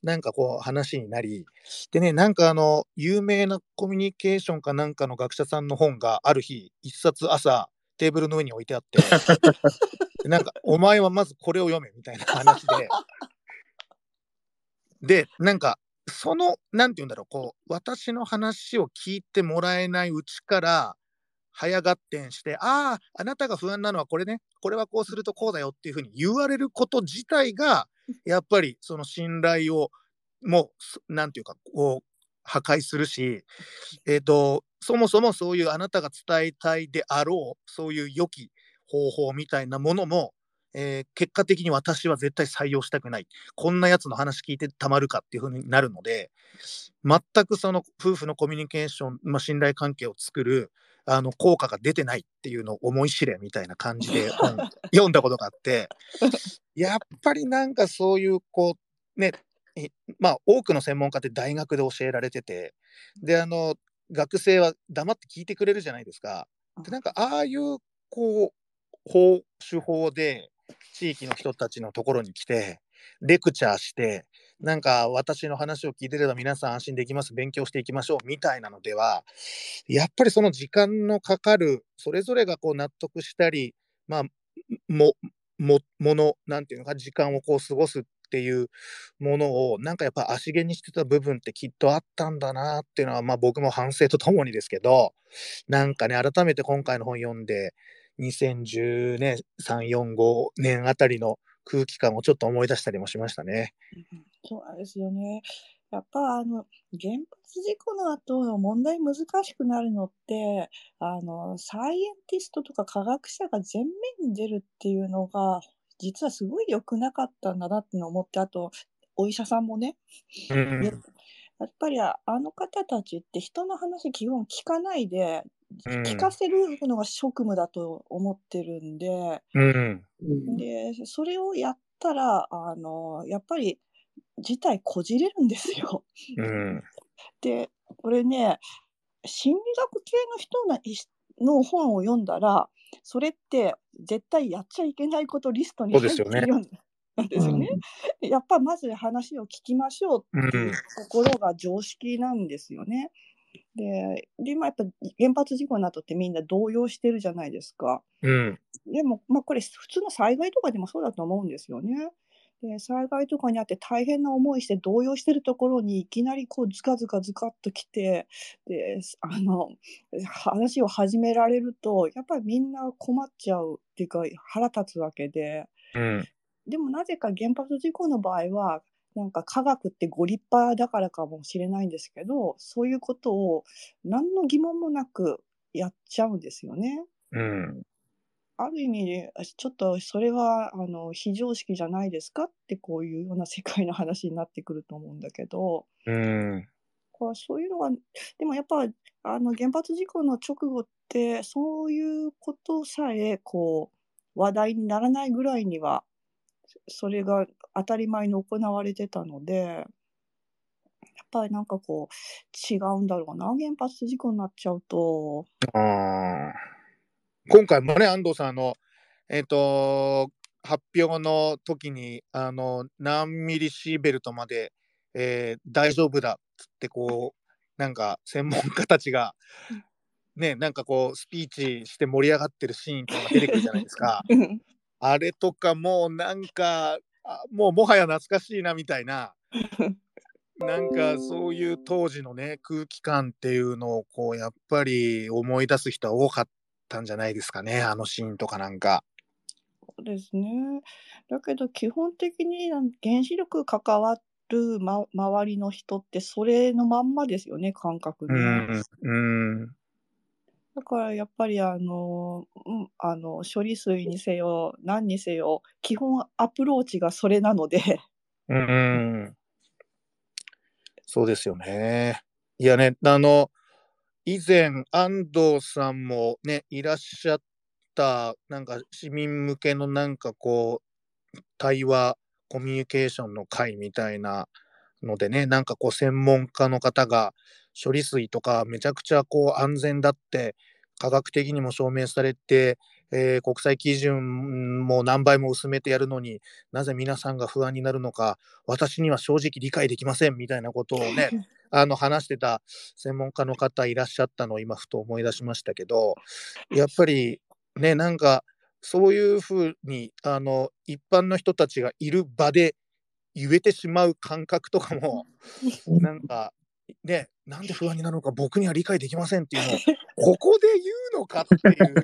なんかこう話になり、でね、なんかあの、有名なコミュニケーションかなんかの学者さんの本がある日、一冊朝、テーブルの上に置いてあって、なんか、お前はまずこれを読めみたいな話で、で、なんか、その、なんて言うんだろう、こう、私の話を聞いてもらえないうちから、早合点して、ああ、あなたが不安なのはこれね、これはこうするとこうだよっていうふうに言われること自体が、やっぱりその信頼をもうなんていうかこう破壊するし、えーと、そもそもそういうあなたが伝えたいであろうそういう良き方法みたいなものも、えー、結果的に私は絶対採用したくない。こんなやつの話聞いてたまるかっていうふうになるので全くその夫婦のコミュニケーション、まあ、信頼関係を作るあの効果が出てないっていうのを思い知れみたいな感じで <laughs> 読んだことがあってやっぱりなんかそういうこうねまあ多くの専門家って大学で教えられててであの学生は黙って聞いてくれるじゃないですか。でなんかああいうこう法手法で地域の人たちのところに来てレクチャーしてなんか私の話を聞いてれば皆さん安心できます、勉強していきましょう。みたいなのでは、やっぱりその時間のかかる、それぞれがこう納得したり、まあ、も、も、もの、なんていうのか、時間をこう過ごすっていうものを、なんかやっぱ足げにしてた部分ってきっとあったんだなっていうのは、まあ僕も反省とともにですけど、なんかね、改めて今回の本読んで、2010年、3、4、5年あたりの空気感をちょっと思い出したりもしましたね。そうなんですよね。やっぱあの原発事故の後の問題難しくなるのってあのサイエンティストとか科学者が前面に出るっていうのが実はすごい良くなかったんだなってのを思ってあとお医者さんもね、うん、やっぱりあの方たちって人の話基本聞かないで聞かせるのが職務だと思ってるんで、うん、でそれをやったらあのやっぱり事態こじれるんですよ。うん、でこれね心理学系の人の本を読んだらそれって絶対やっちゃいけないことリストに入ってるようなんですよね。うん、やっぱまず話を聞きましょうっていうところが常識なんですよね。で、で今やっぱ原発事故の後ってみんな動揺してるじゃないですか。うん、でも、まあ、これ普通の災害とかでもそうだと思うんですよね。で災害とかにあって大変な思いして動揺してるところにいきなりこうズカズカズカっと来てであの話を始められるとやっぱりみんな困っちゃうっていうか腹立つわけで、うん、でもなぜか原発事故の場合はなんか科学ってご立派だからかもしれないんですけど、そういうことを何の疑問もなくやっちゃうんですよね。うん。ある意味、ちょっとそれはあの非常識じゃないですかってこういうような世界の話になってくると思うんだけど、うん。そういうのは、でもやっぱあの原発事故の直後ってそういうことさえこう話題にならないぐらいにはそれが当たり前に行われてたので、やっぱりなんかこう、違うんだろうな、原発事故になっちゃうと。あ今回もね、安藤さんの、えっ、ー、と、発表の時にあの何ミリシーベルトまで、えー大丈夫だっつってこうなんか専門家たちがねなんかこうスピーチして盛り上がってるシーンとかが出てくるじゃないですか。うんあれとかもうなんかあもうもはや懐かしいなみたいななんかそういう当時のね空気感っていうのをこうやっぱり思い出す人は多かったんじゃないですかねあのシーンとかなんか。そうですね。だけど基本的に原子力関わる、ま、周りの人ってそれのまんまですよね感覚うね。んうんだからやっぱりあの、うん、あの処理水にせよ何にせよ基本アプローチがそれなのでうんそうですよね。いやねあの以前安藤さんもねいらっしゃったなんか市民向けのなんかこう対話コミュニケーションの会みたいなのでねなんかこう専門家の方が処理水とかめちゃくちゃこう安全だって科学的にも証明されて、えー国際基準も何倍も薄めてやるのになぜ皆さんが不安になるのか私には正直理解できませんみたいなことをね <laughs> あの話してた専門家の方いらっしゃったのを今ふと思い出しましたけどやっぱりねなんかそういうふうにあの一般の人たちがいる場で言えてしまう感覚とかもなんかねなんで不安になるのか僕には理解できませんっていうのをここで言うのかっていう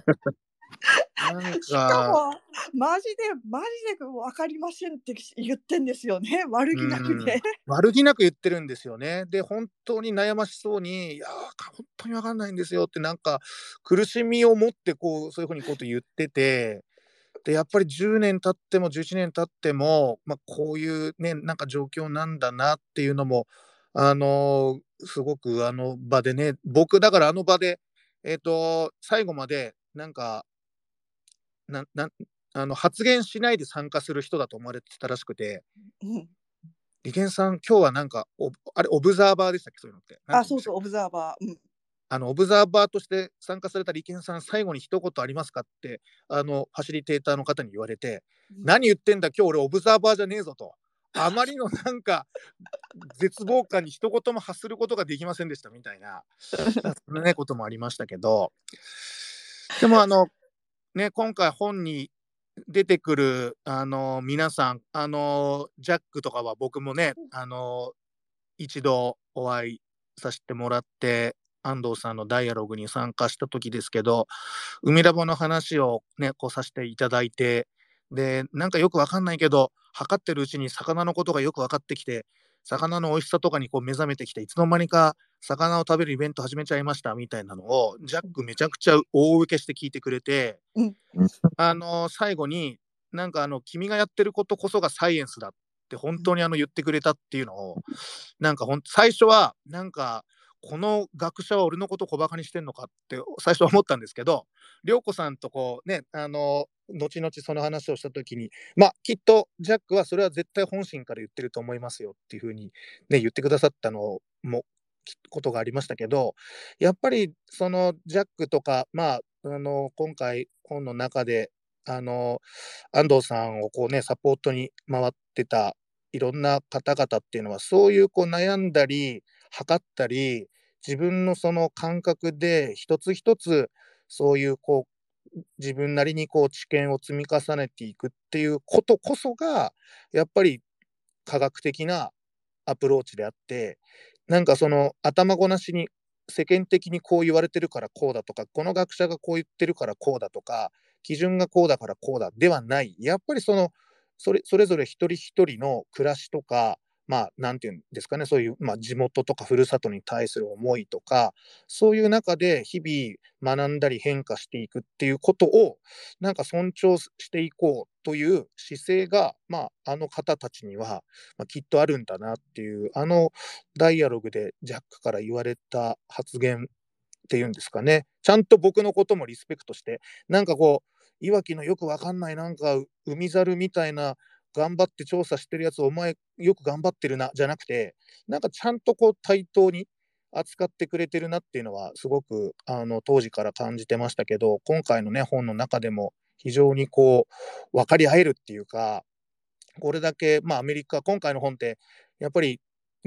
なんしかかもマジでマジで分かりませんって言ってんですよね悪気なくね。悪気なく言ってるんですよね。で、本当に悩ましそうに、いやー、本当に分かんないんですよって、なんか苦しみを持ってこう、そういうふうにこと言ってて、で、やっぱり10年経っても11年経っても、まあ、こういうね、なんか状況なんだなっていうのも、あのーすごくあの場でね、僕、だからあの場で、えっ、と、最後まで、なんか、ななあの発言しないで参加する人だと思われてたらしくて、うん利権さん、今日はなんか、おあれ、オブザーバーでしたっけ、そういうのって。あそうそうオブザーバー。うんあの、オブザーバーとして参加された利権さん、最後に一言ありますかって、あの、ファシリテーターの方に言われて、何言ってんだ、今日俺オブザーバーじゃねえぞと。あまりのなんか、絶望感に一言も発することができませんでしたみたいな、<laughs> そんなね、こともありましたけど、でもあの、ね、今回本に出てくる、あの、皆さん、あの、ジャックとかは僕もね、あの、一度お会いさせてもらって、安藤さんのダイアログに参加した時ですけど、海ラボの話をね、こうさせていただいて、で、なんかよくわかんないけど、測ってるうちに魚のことがよく分かってきて、魚の美味しさとかにこう目覚めてきて、いつの間にか魚を食べるイベント始めちゃいましたみたいなのを、ジャックめちゃくちゃ大受けして聞いてくれて、うん。あの最後に、なんかあの、君がやってることこそがサイエンスだって本当にあの言ってくれたっていうのを、なんかほん最初は、なんか、この学者は俺のこと小バカにしてんのかって最初は思ったんですけど、涼子さんとこうね、あの、後々その話をしたときに、まあ、きっとジャックはそれは絶対本心から言ってると思いますよっていうふうに、ね、言ってくださったのも、ことがありましたけど、やっぱりそのジャックとか、まあ、あの、今回本の中で、あの、安藤さんをこうね、サポートに回ってたいろんな方々っていうのは、そういうこう悩んだり、測ったり、自分のその感覚で一つ一つ、そういうこう、自分なりにこう知見を積み重ねていくっていうことこそが、やっぱり科学的なアプローチであって、なんかその頭ごなしに世間的にこう言われてるからこうだとか、この学者がこう言ってるからこうだとか、基準がこうだからこうだではない。やっぱりその、それそれぞれ一人一人の暮らしとか、まあ、なんていうんですかね、そういう、まあ、地元とかふるさとに対する思いとか、そういう中で日々学んだり変化していくっていうことを、なんか尊重していこうという姿勢が、まあ、あの方たちには、まあ、きっとあるんだなっていう、あのダイアログでジャックから言われた発言っていうんですかね、ちゃんと僕のこともリスペクトして、なんかこう、いわきのよくわかんない、なんか海猿みたいな、頑張って調査してるやつ、お前よく頑張ってるな、じゃなくて、なんかちゃんとこう対等に扱ってくれてるなっていうのは、すごくあの当時から感じてましたけど、今回のね、本の中でも非常にこう、分かり合えるっていうか、これだけ、まあ、アメリカ、今回の本って、やっぱり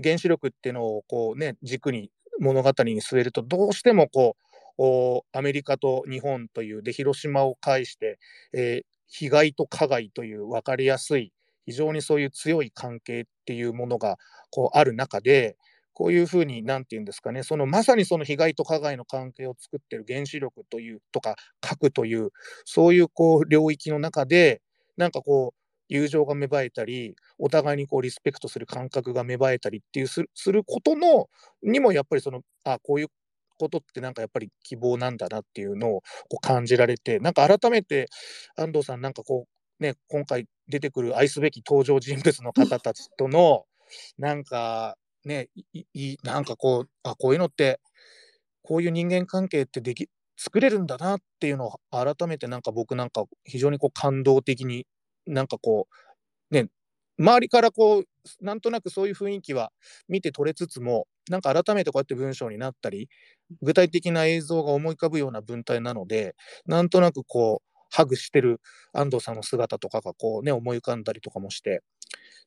原子力っていうのをこうね、軸に物語に据えると、どうしてもこう、アメリカと日本という、で、広島を介して、えー、被害と加害という分かりやすい、非常にそういう強い関係っていうものがこうある中で、こういうふうに、なんて言うんですかね、そのまさにその被害と加害の関係を作ってる原子力というとか核という、そういうこう領域の中で、なんかこう、友情が芽生えたり、お互いにこうリスペクトする感覚が芽生えたりっていうするすることのにもやっぱりそのあこういうことってなんかやっぱり希望なんだなっていうのをこう感じられてなんか改めて安藤さんなんかこうね今回出てくる愛すべき登場人物の方たちとの <laughs> なんかね、いいなんかこう、あ、こういうのって、こういう人間関係ってでき作れるんだなっていうのを改めてなんか僕なんか非常にこう感動的になんかこう、ね、周りからこう、なんとなくそういう雰囲気は見て取れつつも、なんか改めてこうやって文章になったり、具体的な映像が思い浮かぶような文体なので、なんとなくこう、ハグしてる安藤さんの姿とかがこうね、思い浮かんだりとかもして、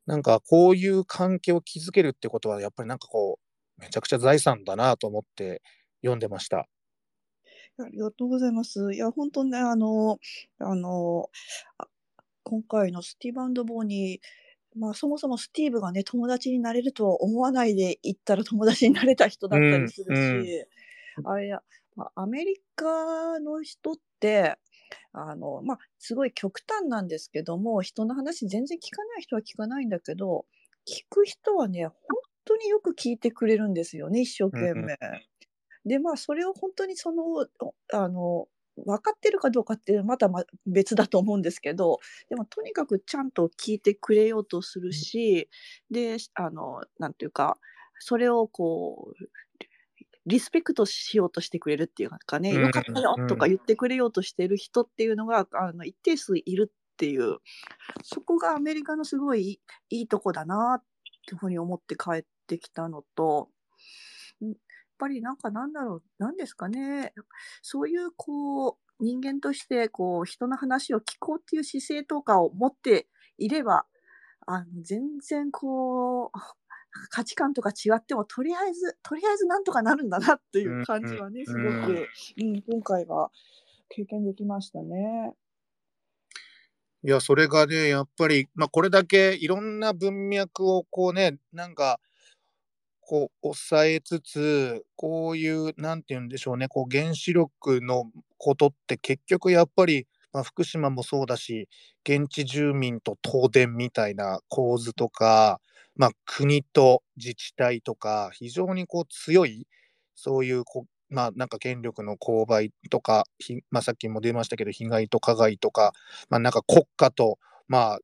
なんかこういう関係を築けるってことは、やっぱりなんかこう、めちゃくちゃ財産だなと思って読んでました。ありがとうございます。いや、本当ね、あの、あの、あ今回のスティーブボーに、まあ、そもそもスティーブがね、友達になれるとは思わないで行ったら友達になれた人だったりするし、うんうん、あれや、まあ、アメリカの人って、あの、まあ、すごい極端なんですけども、人の話全然聞かない人は聞かないんだけど、聞く人はね、本当によく聞いてくれるんですよね、一生懸命。で、まあ、それを本当にその、あの、分かってるかどうかってまたま別だと思うんですけど、でもとにかくちゃんと聞いてくれようとするし、で、あの、なんていうか、それをこう、リスペクトしようとしてくれるっていうかね、よかったよとか言ってくれようとしてる人っていうのが、あの、一定数いるっていう、そこがアメリカのすごいいいとこだなっていうふうに思って帰ってきたのと、やっぱりなんかなんだろう、なんですかね、そういうこう、人間としてこう、人の話を聞こうっていう姿勢とかを持っていれば、あの、全然こう、価値観とか違っても、とりあえず、とりあえずなんとかなるんだなっていう感じはね、すごく、うん、今回は経験できましたね。いや、それがね、やっぱり、まあ、これだけいろんな文脈をこうね、なんか、こう、抑えつつ、こういう、なんて言うんでしょうね、こう、原子力のことって結局やっぱり、まあ、福島もそうだし、現地住民と東電みたいな構図とか、まあ、国と自治体とか、非常にこう強い、そういうこ、まあ、なんか権力の勾配とか、まあ、さっきも出ましたけど、被害と加害とか、まあ、なんか国家と、まあ、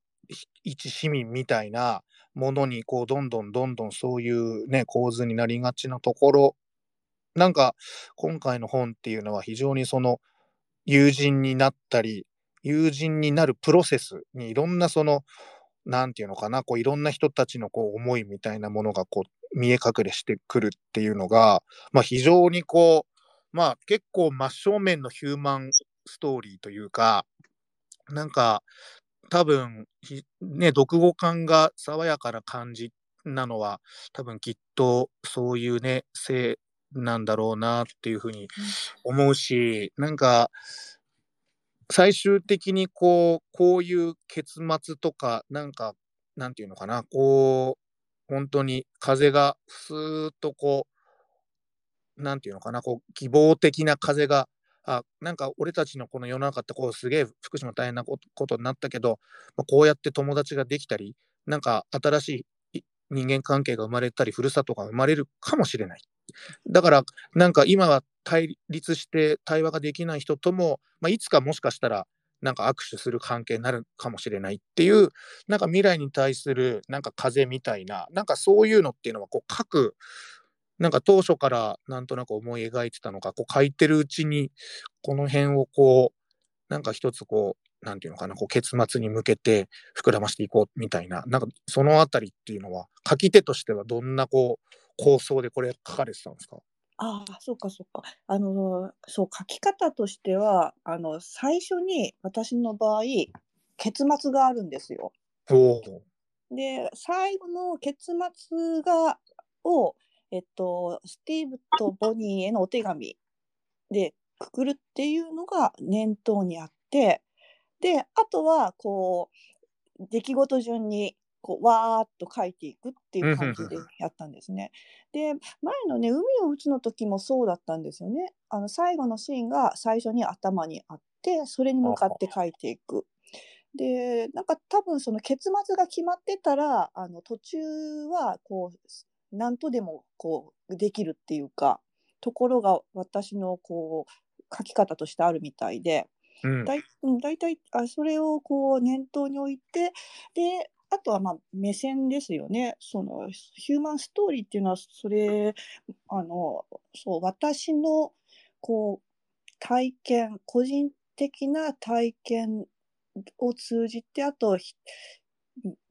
一市民みたいなものに、こう、どんどんどんどんそういうね、構図になりがちなところ、なんか、今回の本っていうのは非常にその、友人になったり、友人になるプロセスにいろんなその、なんていうのかな、こういろんな人たちのこう思いみたいなものがこう見え隠れしてくるっていうのが、まあ、非常にこう、まあ、結構真正面のヒューマンストーリーというか、なんか多分ね、読後感が爽やかな感じなのは、多分きっとそういうね、性なんだろうなっていうふうに思うし、なんか、最終的にこう、こういう結末とか、なんか、なんていうのかな、こう、本当に風がふーっとこう、なんていうのかな、こう、希望的な風が、あ、なんか俺たちのこの世の中ってこうすげえ福島大変なことになったけど、まあ、こうやって友達ができたり、なんか新しい人間関係が生まれたり、ふるさとが生まれるかもしれない。だから、なんか今は対立して対話ができない人とも、まあ、いつかもしかしたら、なんか握手する関係になるかもしれないっていう、なんか未来に対するなんか風みたいな、なんかそういうのっていうのはこう各、なんか当初からなんとなく思い描いてたのか、こう書いてるうちに、この辺をこう、なんか一つこう、なんていうのかな、こう結末に向けて膨らましていこうみたいな、なんかそのあたりっていうのは、書き手としてはどんなこう構想でこれ書かれてたんですか？ああ、そうかそうか。あの、そう、書き方としては、あの、最初に私の場合、結末があるんですよ。おで、最後の結末がを、えっと、スティーブとボニーへのお手紙でくくるっていうのが念頭にあって、で、あとは、こう、出来事順にこうわーっと書いていくっていう感じでやったんですね。で前のね「海を打つ」の時もそうだったんですよね。あの最後のシーンが最初に頭にあってそれに向かって書いていく。でなんか多分その結末が決まってたらあの途中はこう何とでもこうできるっていうかところが私のこう書き方としてあるみたいで。うん、だい大体あそれをこう念頭に置いてであとはまあ目線ですよね。そのヒューマンストーリーっていうのはそれあのそう私のこう体験個人的な体験を通じてあと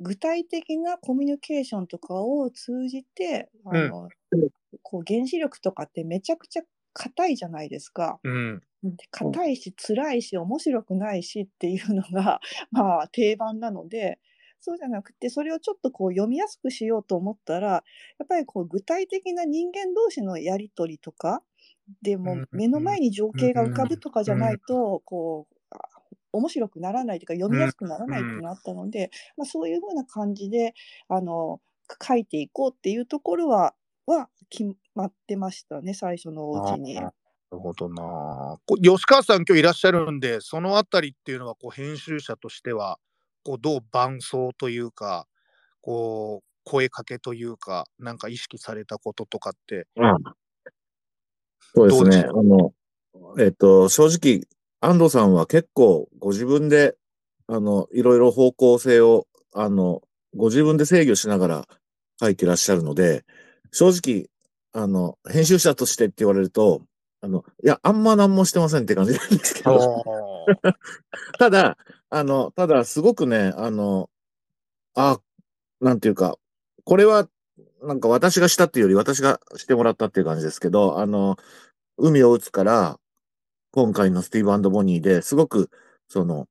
具体的なコミュニケーションとかを通じてあの、うん、こう原子力とかってめちゃくちゃ硬いじゃないですか。うん硬いし辛いし面白くないしっていうのが <laughs> まあ定番なのでそうじゃなくてそれをちょっとこう読みやすくしようと思ったらやっぱりこう具体的な人間同士のやり取りとかでも目の前に情景が浮かぶとかじゃないとこう面白くならないというか読みやすくならないっていうのがあったので、まあ、そういうふうな感じであの書いていこうっていうところはは決まってましたね最初のうちに。なるほどな。吉川さん今日いらっしゃるんでそのあたりっていうのはこう編集者としてはこうどう伴奏というかこう声かけというかなんか意識されたこととかって、うん、そうですね。あのえっと正直安藤さんは結構ご自分であのいろいろ方向性をあのご自分で制御しながら書いてらっしゃるので正直あの編集者としてって言われるとあの、いや、あんま何もしてませんって感じなんですけど。<laughs> ただ、あの、ただ、すごくね、あの、あ、なんていうか、これは、なんか私がしたっていうより私がしてもらったっていう感じですけど、あの、海を打つから、今回のスティーブボニーですごく、その、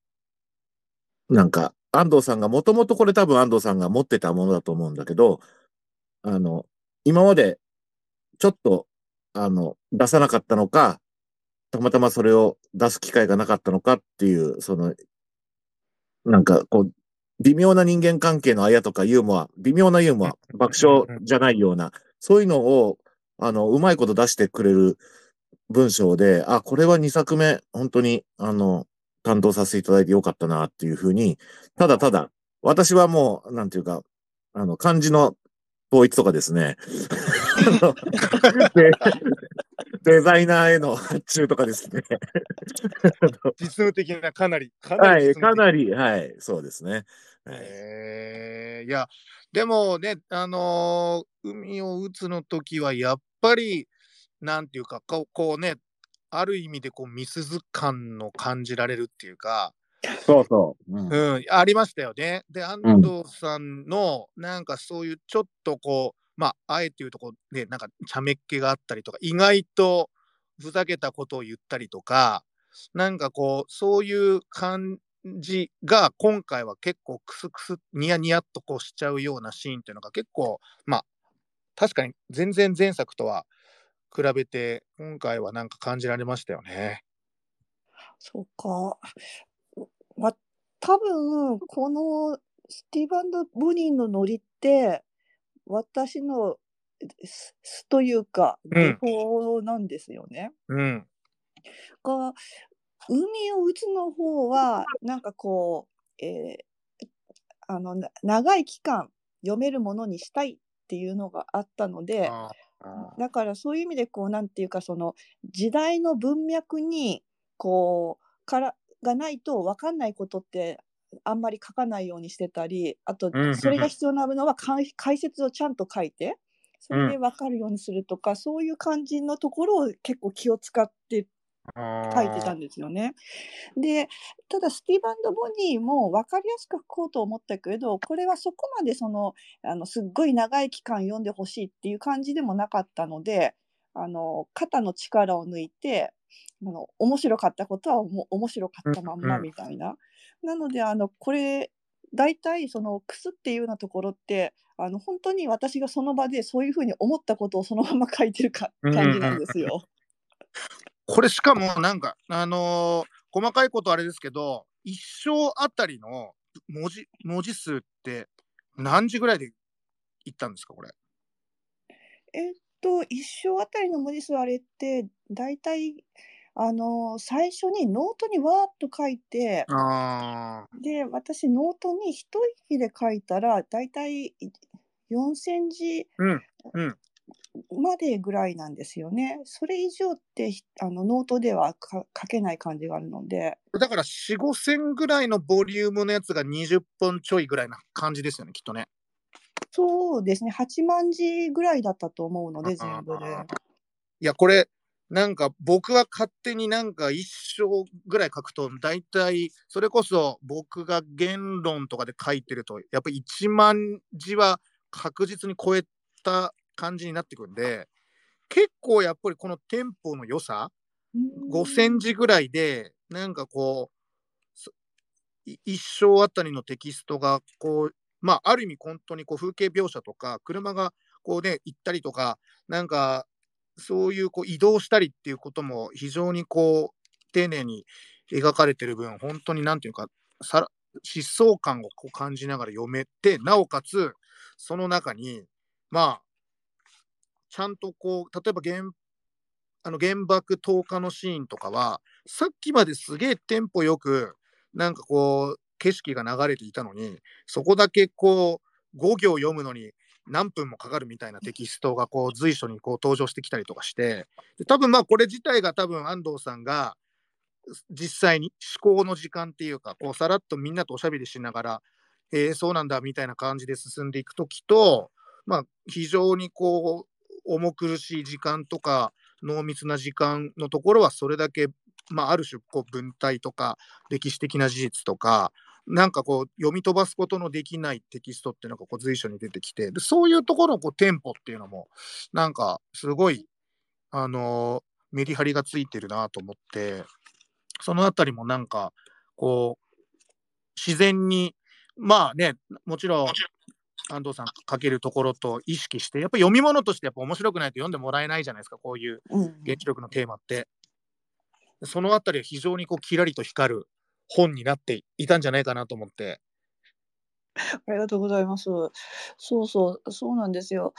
なんか、安藤さんが、もともとこれ多分安藤さんが持ってたものだと思うんだけど、あの、今まで、ちょっと、あの、出さなかったのか、たまたまそれを出す機会がなかったのかっていう、その、なんかこう、微妙な人間関係のあやとかユーモア、微妙なユーモア、爆笑じゃないような、そういうのを、あの、うまいこと出してくれる文章で、あ、これは2作目、本当に、あの、担当させていただいてよかったなっていうふうに、ただただ、私はもう、なんていうか、あの、漢字の統一とかですね。<laughs> デザイナーへの発注とかですね。<laughs> 実務的なかなり、かなり。はい、かなり、はい、そうですね。えー、いや、でもね、あのー、海を打つの時は、やっぱり、なんていうか、こうこうね、ある意味でこう、みすず感の感じられるっていうか、そうそう。うん、うん、ありましたよね。で、安藤さんの、なんかそういうちょっとこう、まあ、あえて言うとこう、ね、なんか茶目っ気があったりとか、意外とふざけたことを言ったりとか、なんかこう、そういう感じが今回は結構クスクス、ニヤニヤっとこうしちゃうようなシーンっていうのが結構、まあ、確かに全然前作とは比べて、今回はなんか感じられましたよね。そうか。まあ、多分このスティーブンボニーのノリって、私の素というか、技法なんですよね。うん。が、海を打つの方は、なんかこう、えー、あの、長い期間読めるものにしたいっていうのがあったので、だからそういう意味でこうなんていうかその時代の文脈にこうからがないと分かんないことってあんまり書かないようにしてたりあとそれが必要なのは解説をちゃんと書いてそれで分かるようにするとか、うん、そういう感じのところを結構気を使って書いてたんですよね。でただスティーブボニーも分かりやすく書こうと思ったけどこれはそこまでそのあのすっごい長い期間読んでほしいっていう感じでもなかったのであの肩の力を抜いてあの面白かったことはもう面白かったまんまみたいな。なのであのこれ大体そのくすっていうようなところってあの本当に私がその場でそういうふうに思ったことをそのまま書いてるか感じなんですよ。<laughs> これしかもなんかあのー細かいことあれですけど一生あたりの文字文字数って何時ぐらいでいったんですかこれ？えっと一章あたりの文字数あれって大体あの最初にノートにわーっと書いてあで私ノートに一息で書いたら大体4千字うんうんまでぐらいなんですよね。それ以上ってひあのノートではか書けない感じがあるので。だから4、5千ぐらいのボリュームのやつが20本ちょいぐらいな感じですよね、きっとね。そうですね、8万字ぐらいだったと思うので、全部で。いや、これ、なんか僕は勝手になんか一章ぐらい書くと、大体、それこそ僕が言論とかで書いてると、やっぱり1万字は確実に超えた感じになってくるんで、結構やっぱりこのテンポの良さ、5センチぐらいで、なんかこう、一章あたりのテキストが、こう、まあ、ある意味本当にこう風景描写とか、車がこうね、行ったりとか、なんか、そういうこう移動したりっていうことも非常にこう、丁寧に描かれてる分、本当になんていうか、さ疾走感をこう感じながら読めて、なおかつ、その中に、まあ、ちゃんとこう、例えば原あの原爆投下のシーンとかは、さっきまですげえテンポよく、なんかこう、景色が流れていたのに、そこだけこう、5行読むのに何分もかかるみたいなテキストがこう随所にこう登場してきたりとかして、で多分まあこれ自体が多分安藤さんが実際に思考の時間っていうか、こうさらっとみんなとおしゃべりしながら、えー、そうなんだみたいな感じで進んでいくときと、まあ非常にこう重苦しい時間とか濃密な時間のところはそれだけ、まあ、ある種こう文体とか歴史的な事実とかなんかこう読み飛ばすことのできないテキストっていうのがこう随所に出てきてでそういうところのこうテンポっていうのもなんかすごい、あのーメリハリがついてるなと思ってそのあたりもなんかこう自然にまあねもちろん安藤さん書けるところと意識してやっぱり読み物としてやっぱ面白くないと読んでもらえないじゃないですかこういううん原子力のテーマって。そのあたりは非常にこうキラリと光る本になっていたんじゃないかなと思って。ありがとうございます。そうそう、そうなんですよ。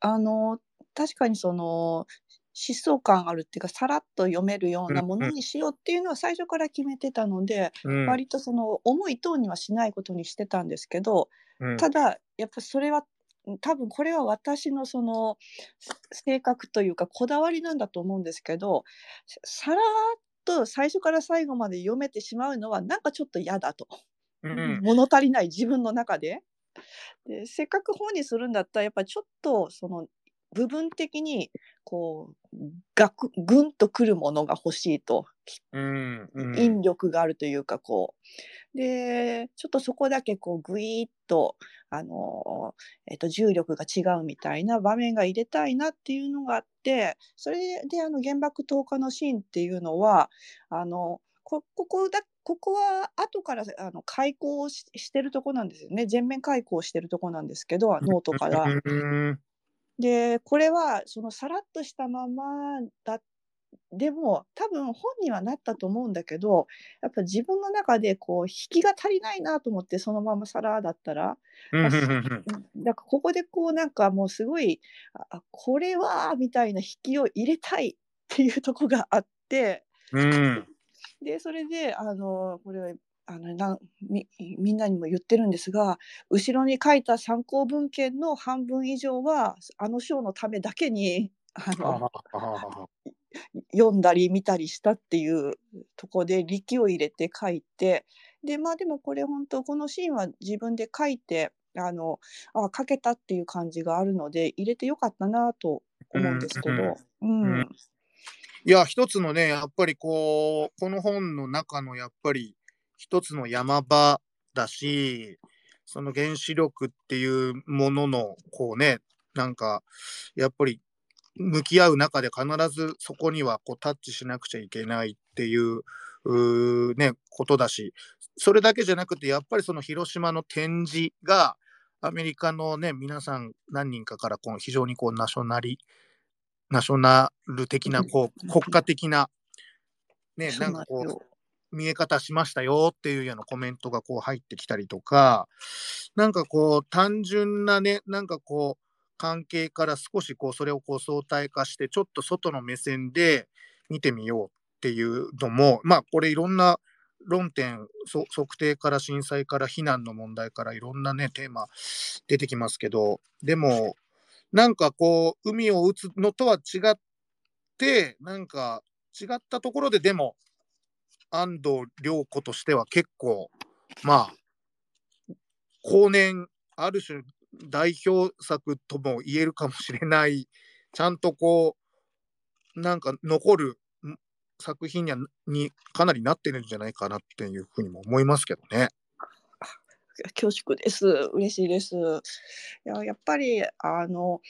あの、確かにその、疾走感あるっていうか、さらっと読めるようなものにしようっていうのは最初から決めてたので、うん割とその重いトーンにはしないことにしてたんですけど、うんただやっぱそれは多分これは私のそのす性格というかこだわりなんだと思うんですけどささらっと最初から最後まで読めてしまうのはなんかちょっと嫌だと。うん <laughs> 物足りない自分の中ででせっかく本にするんだったらやっぱりちょっとその部分的にこうガクグンとくるものが欲しいと。うんうん。引力があるというかこう。でちょっとそこだけこうグイッとあの、えっと重力が違うみたいな場面が入れたいなっていうのがあってそれであの原爆投下のシーンっていうのはあのこここだここは後からあの開校ししてるとこなんですよね。全面開校してるとこなんですけど <laughs> ノートから。うんでこれはそのさらっとしたままだでも多分本にはなったと思うんだけどやっぱ自分の中でこう引きが足りないなと思ってそのままさらだったらだからここでこうなんかもうすごいああこれはみたいな引きを入れたいっていうとこがあって。うん。でそれであのこれあのなんみみんなにも言ってるんですが後ろに書いた参考文献の半分以上はあの章のためだけにあの読んだり見たりしたっていうとこで力を入れて書いてでまあでもこれ本当このシーンは自分で書いてあのあ書けたっていう感じがあるので入れてよかったなと思うんですけど。うん。うん。いや一つのねやっぱりこうこの本の中のやっぱり一つの山場だしその原子力っていうもののこうねなんかやっぱり向き合う中で必ずそこにはこうタッチしなくちゃいけないっていううね、ことだし、それだけじゃなくて、やっぱりその広島の展示が、アメリカのね、皆さん何人かからこの非常にこうナショナリ、ナショナル的な、こう、国家的な、ね、なんかこう、見え方しましたよっていうようなコメントがこう入ってきたりとか、なんかこう、単純なね、なんかこう、関係から少しこう、それをこう相対化して、ちょっと外の目線で見てみようっていうのも、まあ、これいろんな論点、測定から震災から避難の問題からいろんなね、テーマ出てきますけど、でも、なんかこう、海を打つのとは違って、なんか違ったところででも、安藤涼子としては結構、まあ、後年、ある種代表作とも言えるかもしれない、ちゃんとこう、なんか残る作品にはにかなりなってるんじゃないかなっていうふうにも思いますけどね。恐縮です。嬉しいです。いややっぱりあの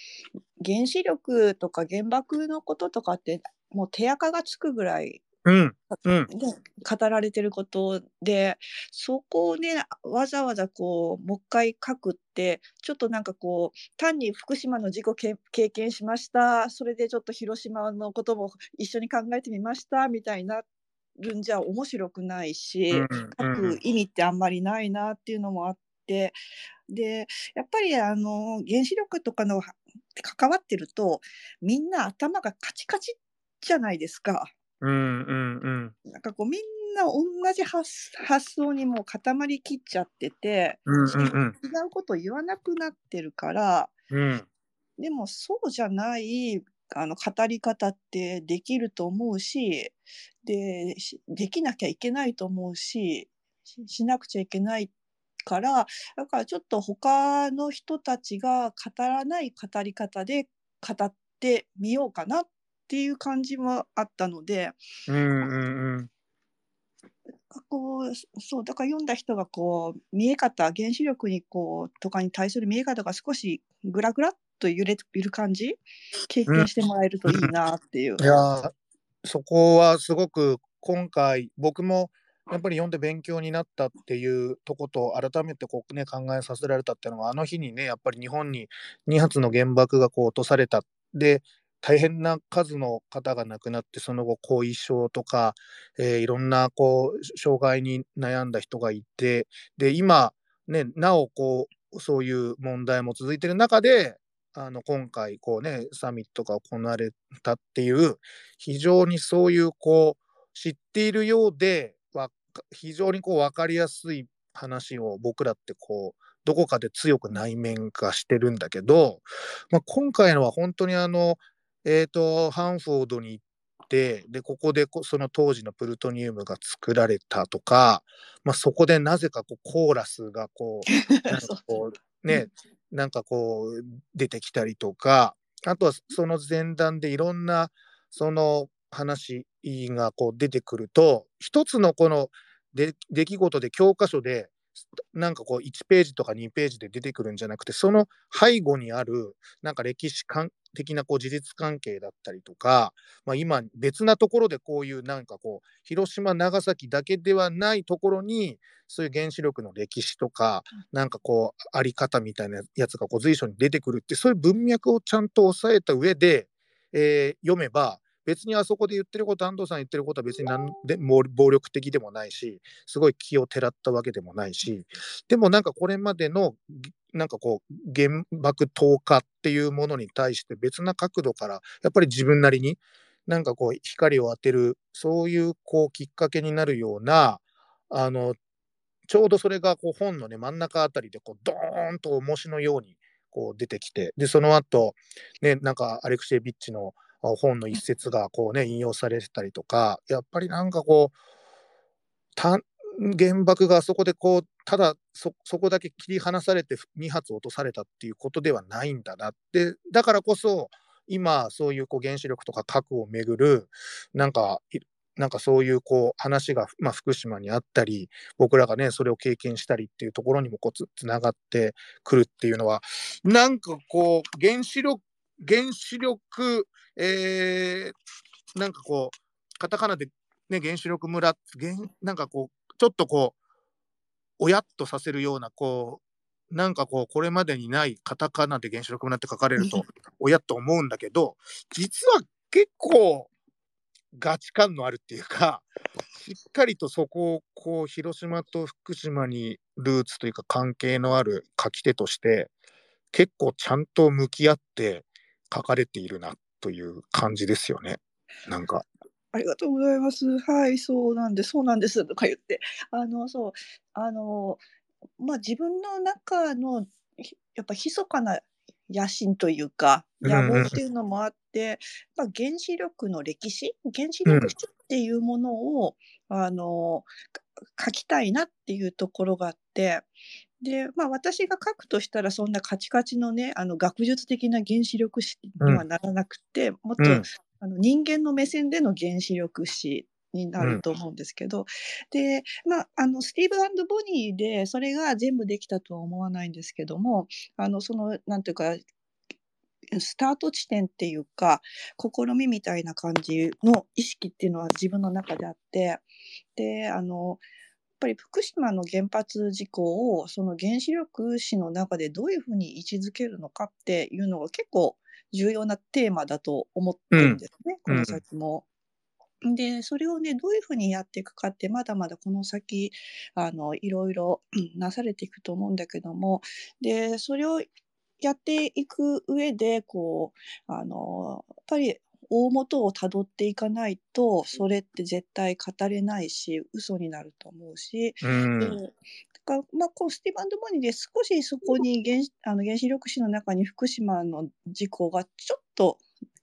原子力とか原爆のこととかってもう手垢がつくぐらいうん、うん、語られてることでそこをねわざわざこうもう一回書くってちょっとなんかこう単に福島の事故経験しました。それでちょっと広島のことも一緒に考えてみましたみたいなるんじゃ面白くないし、うん、書く意味ってあんまりないなっていうのもあって。でやっぱりあの原子力とかの関わってるとみんな頭がカチカチじゃないですか。うんうんうん。なんかこうみんな同じ発発想にもう固まりきっちゃってて、うんうんうん、違うこと言わなくなってるから、うん、でもそうじゃないあの語り方ってできると思うしでできなきゃいけないと思うししなくちゃいけないからだからちょっと他の人たちが語らない語り方で語ってみようかなっっていう感じもあったので、うんうんうん、こうそうだから読んだ人がこう見え方原子力にこうとかに対する見え方が少しグラグラっと揺れている感じ？経験してもらえるといいなっていう。うん、いやそこはすごく今回僕もやっぱり読んで勉強になったっていうとこと改めてこう、ね、考えさせられたっていうのはあの日にねやっぱり日本に2発の原爆がこう落とされた。で大変な数の方が亡くなってその後後遺症とか、えー、いろんなこう障害に悩んだ人がいてで今ねなおこうそういう問題も続いてる中であの今回こうねサミットが行われたっていう非常にそういうこう知っているようで非常にこう分かりやすい話を僕らってこうどこかで強く内面化してるんだけど、まあ、今回のは本当にあのえーと、ハンフォードに行ってでここでその当時のプルトニウムが作られたとか、まあ、そこでなぜかこうコーラスがこう <laughs> なんかこうね。なんかこう出てきたりとかあとはその前段でいろんなその話がこう出てくると一つのこの出来事で教科書でなんかこう1ページとか2ページで出てくるんじゃなくてその背後にあるなんか歴史的なこう事実関係だったりとか、まあ、今別なところでこういうなんかこう広島長崎だけではないところにそういう原子力の歴史とかなんかこうあり方みたいなやつがこう随所に出てくるってそういう文脈をちゃんと押さえた上で、えー、読めば別にあそこで言ってること安藤さん言ってることは別に何でも暴力的でもないしすごい気をてらったわけでもないしでもなんかこれまでのなんかこう原爆投下っていうものに対して別な角度からやっぱり自分なりになんかこう光を当てるそういうこうきっかけになるようなあのちょうどそれがこう本のね真ん中あたりでこうドーンと重しのようにこう出てきてでその後ねなんかアレクシェービッチの本の一節がこうね引用されてたりとかやっぱりなんかこう原爆があそこでこうただそこだけ切り離されて2発落とされたっていうことではないんだな。ってだからこそ今そういうこう原子力とか核をめぐるなんかなんかそういうこう話が、まあ、福島にあったり僕らがねそれを経験したりっていうところにもこうつつながってくるっていうのはなんかこう原子力原子力えー、なんかこう、カタカナで、ね、原子力村、原なんかこう、ちょっとこう、おやっとさせるような、こう、なんかこう、これまでにないカタカナで原子力村って書かれると、<laughs> おやっと思うんだけど、実は結構、ガチ感のあるっていうか、しっかりとそこをこう広島と福島にルーツというか関係のある書き手として結構ちゃんと向き合って書かれているなという感じですよね。なんか。ありがとうございます。はい、そうなんです、そうなんですとか言って、あの、そう、あの、まあ、自分の中のやっぱ密かな野心というか、野望っていうのもあって、まあ、原子力の歴史、原子力史っていうものを、あの、書きたいなっていうところがあって、で、まあ、私が書くとしたらそんなカチカチのね、あの、学術的な原子力史にはならなくて、もっと、あの、人間の目線での原子力史になると思うんですけど、で、まあ、あの、スティーブボニーでそれが全部できたとは思わないんですけども、あの、その、なんていうか、スタート地点っていうか、試みみたいな感じの意識っていうのは自分の中であって、で、あの、やっぱり福島の原発事故をその原子力史の中でどういうふうに位置づけるのかっていうのが結構重要なテーマだと思ってるんですね、うん、この先も。で、それをね、どういうふうにやっていくかって、まだまだこの先、あの、いろいろ <clears throat> なされていくと思うんだけども、で、それをやっていく上で、こう、あの、やっぱり大元をたどっていかないと、それって絶対語れないし、嘘になると思うし、うん、だからまあ、こうスティーバンド・モニーで少しそこに原あの原子力史の中に福島の事故がちょっと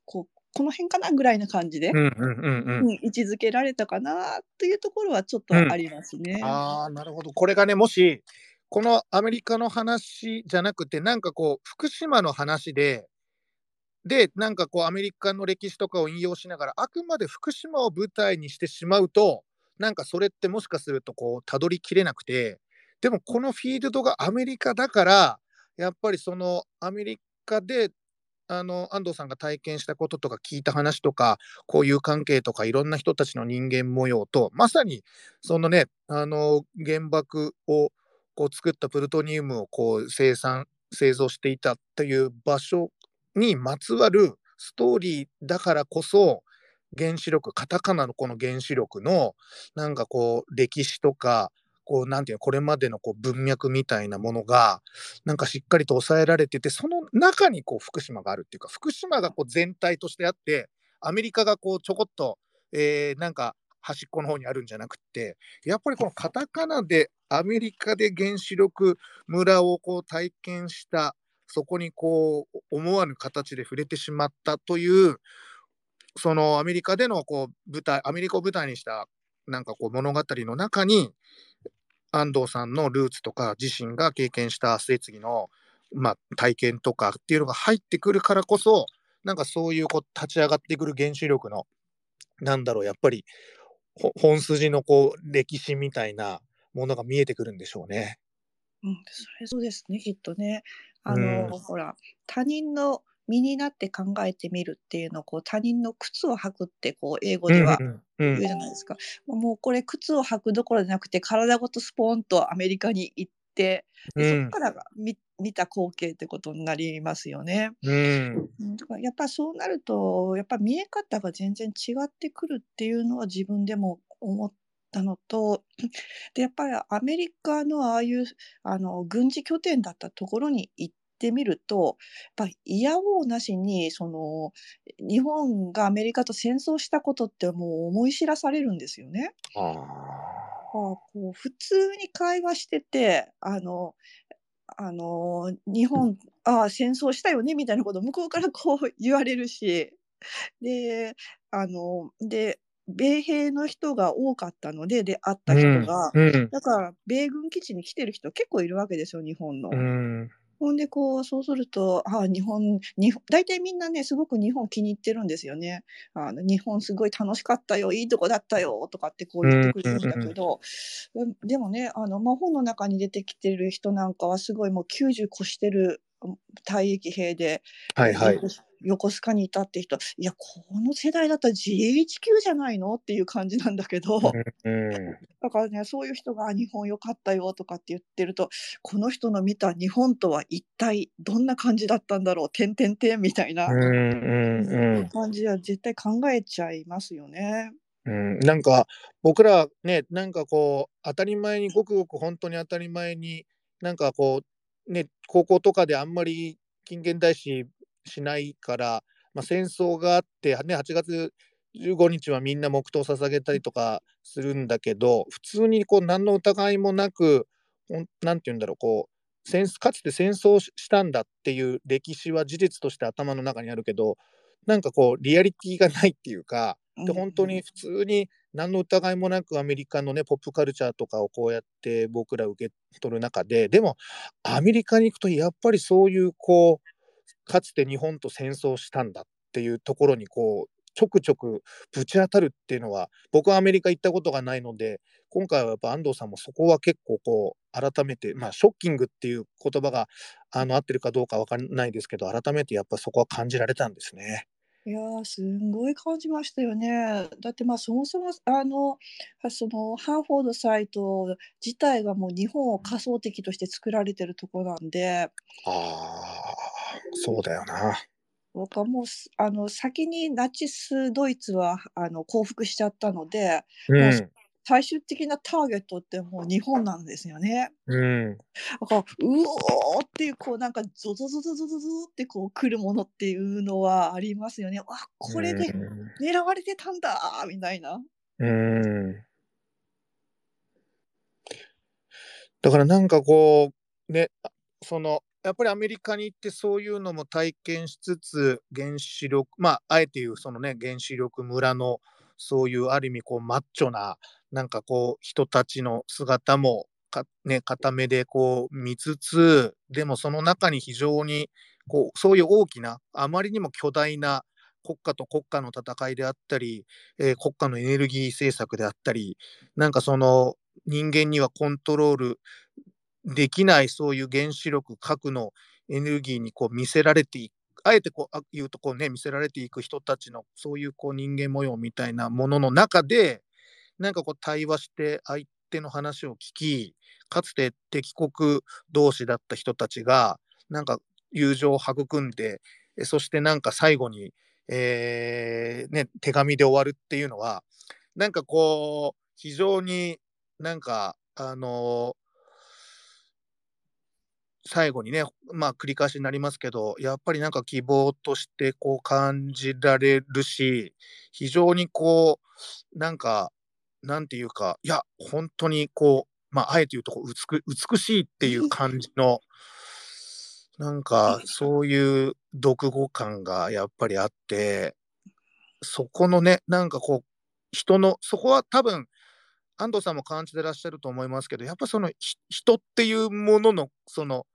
こうこの辺かなぐらいな感じで、うんうんうんうん、位置づけられたかなというところはちょっとありますね。うん、ああなるほど。これがねもしこのアメリカの話じゃなくて、なんかこう、福島の話で、で、なんかこう、アメリカの歴史とかを引用しながら、あくまで福島を舞台にしてしまうと、なんかそれってもしかするとこう、たどりきれなくて、でもこのフィールドがアメリカだから、やっぱりそのアメリカで、あの安藤さんが体験したこととか聞いた話とか交友関係とかいろんな人たちの人間模様とまさにそのねあの原爆をこう作ったプルトニウムをこう生産製造していたという場所にまつわるストーリーだからこそ原子力カタカナのこの原子力のなんかこう歴史とかこうなんていうこれまでのこう文脈みたいなものがなんかしっかりと抑えられててその中にこう福島があるっていうか福島がこう全体としてあってアメリカがこうちょこっと、えー、なんか端っこの方にあるんじゃなくて、やっぱりこのカタカナでアメリカで原子力村をこう体験した、そこにこう思わぬ形で触れてしまったという、そのアメリカでのこう舞台、アメリカを舞台にしたなんかこう物語の中に、安藤さんのルーツとか自身が経験した末次の、まあ、体験とかっていうのが入ってくるからこそ、なんかそういうこう立ち上がってくる原子力の、なんだろう、やっぱり本筋のこう歴史みたいなものが見えてくるんでしょうね。うん、それそうですね、きっとね。あの、うん、ほら、他人の身になって考えてみるっていうのをこう他人の靴を履くってこう英語では言うじゃないですか。もうこれ靴を履くどころじゃなくて体ごとスポーンとアメリカに行ってでそこからが見見た光景ってことになりますよね。うん。だからやっぱそうなると、やっぱ見え方が全然違ってくるっていうのは自分でも思ったのと、で、やっぱりアメリカのああいうあの軍事拠点だったところに行ってみると、やっぱ嫌おうなしにその日本がアメリカと戦争したことってもう思い知らされるんですよね。ああこう普通に会話してて、あのあの、日本、ああ、戦争したよねみたいなことを向こうからこう <laughs> 言われるし、で、あの、で、米兵の人が多かったので、で、会った人が、うんうん、だから、米軍基地に来てる人結構いるわけですよ、日本の。うんほんで、こう、そうすると、ああ、日本、日本、大体みんなね、すごく日本気に入ってるんですよね。あの、日本すごい楽しかったよ、いいとこだったよ、とかってこう言ってくれるんだけど、でもね、あの、まあ、本の中に出てきてる人なんかはすごいもう90越してる退役兵で、はいはい、横須賀にいたって人。いやこの世代だったら GHQ じゃないのっていう感じなんだけど、うん <laughs> だからねそういう人が日本良かったよとかって言ってるとこの人の見た日本とは一体どんな感じだったんだろう。てんてんてんみたいな感じは絶対考えちゃいますよね。うん、なんか僕らねなんかこう当たり前にごくごく本当に当たり前になんかこうね高校とかであんまり近現代史しないから、まあ、戦争があって、ね、8月15日はみんな黙祷捧げたりとかするんだけど普通にこう何の疑いもなくほんなんて言うんだろうこう戦かつて戦争ししたんだっていう歴史は事実として頭の中にあるけどなんかこうリアリティがないっていうかで本当に普通に何の疑いもなくアメリカのねポップカルチャーとかをこうやって僕ら受け取る中ででもアメリカに行くとやっぱりそういうこうかつて日本と戦争したんだっていうところにこうちょくちょくぶち当たるっていうのは僕はアメリカ行ったことがないので今回はやっぱ安藤さんもそこは結構こう改めてまあショッキングっていう言葉があの合ってるかどうかわかんないですけど改めてやっぱそこは感じられたんですね。いやーすんごい感じましたよね。だってまあそもそもあのはそのハーフォードサイト自体がもう日本を仮想敵として作られてるとこなんでああそうだよな。僕はもうすあの先にナチスドイツはあの降伏しちゃったのでうん最終的なターゲットってもう日本なんですよね。うんだからうおーっていうこうなんかゾゾゾゾゾゾゾってこう来るものっていうのはありますよね。あこれで狙われてたんだーみたいな。うん。だからなんかこう、ね、あその、やっぱりアメリカに行ってそういうのも体験しつつ、原子力、まあ、あえて言うそのね、原子力村の、そういうある意味こうマッチョな、なんかこう人たちの姿もか、ね、固めでこう見つつ、でもその中に非常にこう、そういう大きな、あまりにも巨大な国家と国家の戦いであったり、えー国家のエネルギー政策であったり、なんかその人間にはコントロールできないそういう原子力、核のエネルギーにこう見せられていく、あえてこうあ言うとこう、ね、見せられていく人たちのそういうこう人間模様みたいなものの中で、なんかこう対話して相手の話を聞き、かつて敵国同士だった人たちが、なんか友情を育んで、そしてなんか最後に、えーね、手紙で終わるっていうのは、なんかこう、非常になんか、あの最後にね、まあ繰り返しになりますけど、やっぱりなんか希望としてこう感じられるし、非常にこう、なんか、なんていうか、いや、本当にこう、まあ、あえて言うとこ美美しいっていう感じの、なんかそういう読語感がやっぱりあって、そこのね、なんかこう、人の、そこは多分、安藤さんも感じてらっしゃると思いますけど、やっぱその人っていうものの、その、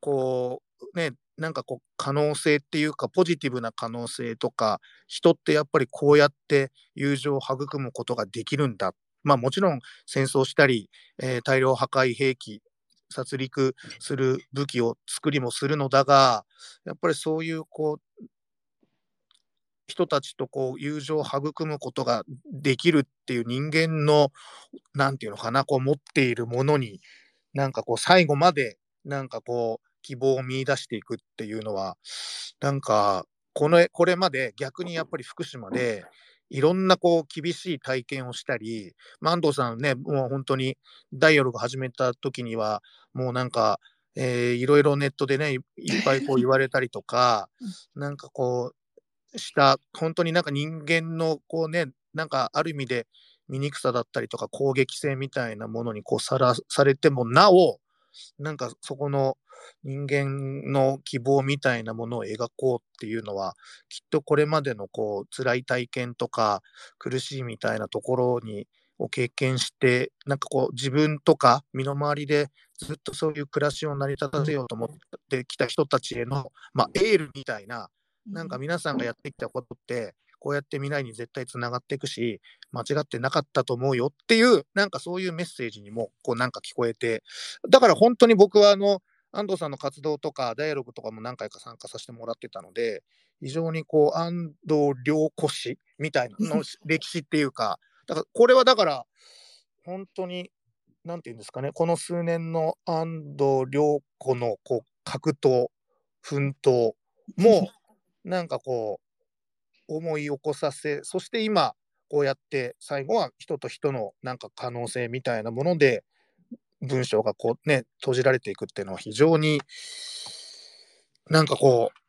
こう、ね、なんかこう、可能性っていうか、ポジティブな可能性とか、人ってやっぱりこうやって友情を育むことができるんだ。まあもちろん戦争したり、えー大量破壊兵器、殺戮する武器を作りもするのだが、やっぱりそういうこう、人たちとこう友情を育むことができるっていう人間の、なんていうのかな、こう持っているものに、なんかこう最後まで、なんかこう希望を見出していくっていうのは、なんかこのこれまで逆にやっぱり福島で、いろんなこう厳しい体験をしたり、まあ安藤さんね、もう本当にダイヤルが始めた時には、もうなんか、えーいろいろネットでね、いいっぱいこう言われたりとか、<laughs> なんかこう、した、本当になんか人間のこうね、なんかある意味で醜さだったりとか攻撃性みたいなものにこうさらされてもなお、なんかそこの人間の希望みたいなものを描こうっていうのは、きっとこれまでのこう辛い体験とか苦しいみたいなところにを経験して、なんかこう自分とか身の回りでずっとそういう暮らしを成り立たせようと思ってきた人たちへの、まあ、エールみたいな、なんか皆さんがやってきたことって、こうやって未来に絶対つながっていくし、間違ってなかったと思うよっていう、なんかそういうメッセージにも、こうなんか聞こえて、だから本当に僕はあの、安藤さんの活動とか、ダイアログとかも何回か参加させてもらってたので、非常にこう、安藤良子氏みたいなの歴史っていうか、だからこれはだから、本当に、なんていうんですかね、この数年の安藤良子のこう格闘、奮闘も、<laughs> なんかこう、思い起こさせ、そして今、こうやって最後は人と人のなんか可能性みたいなもので、文章がこうね、閉じられていくっていうのは非常に、なんかこう、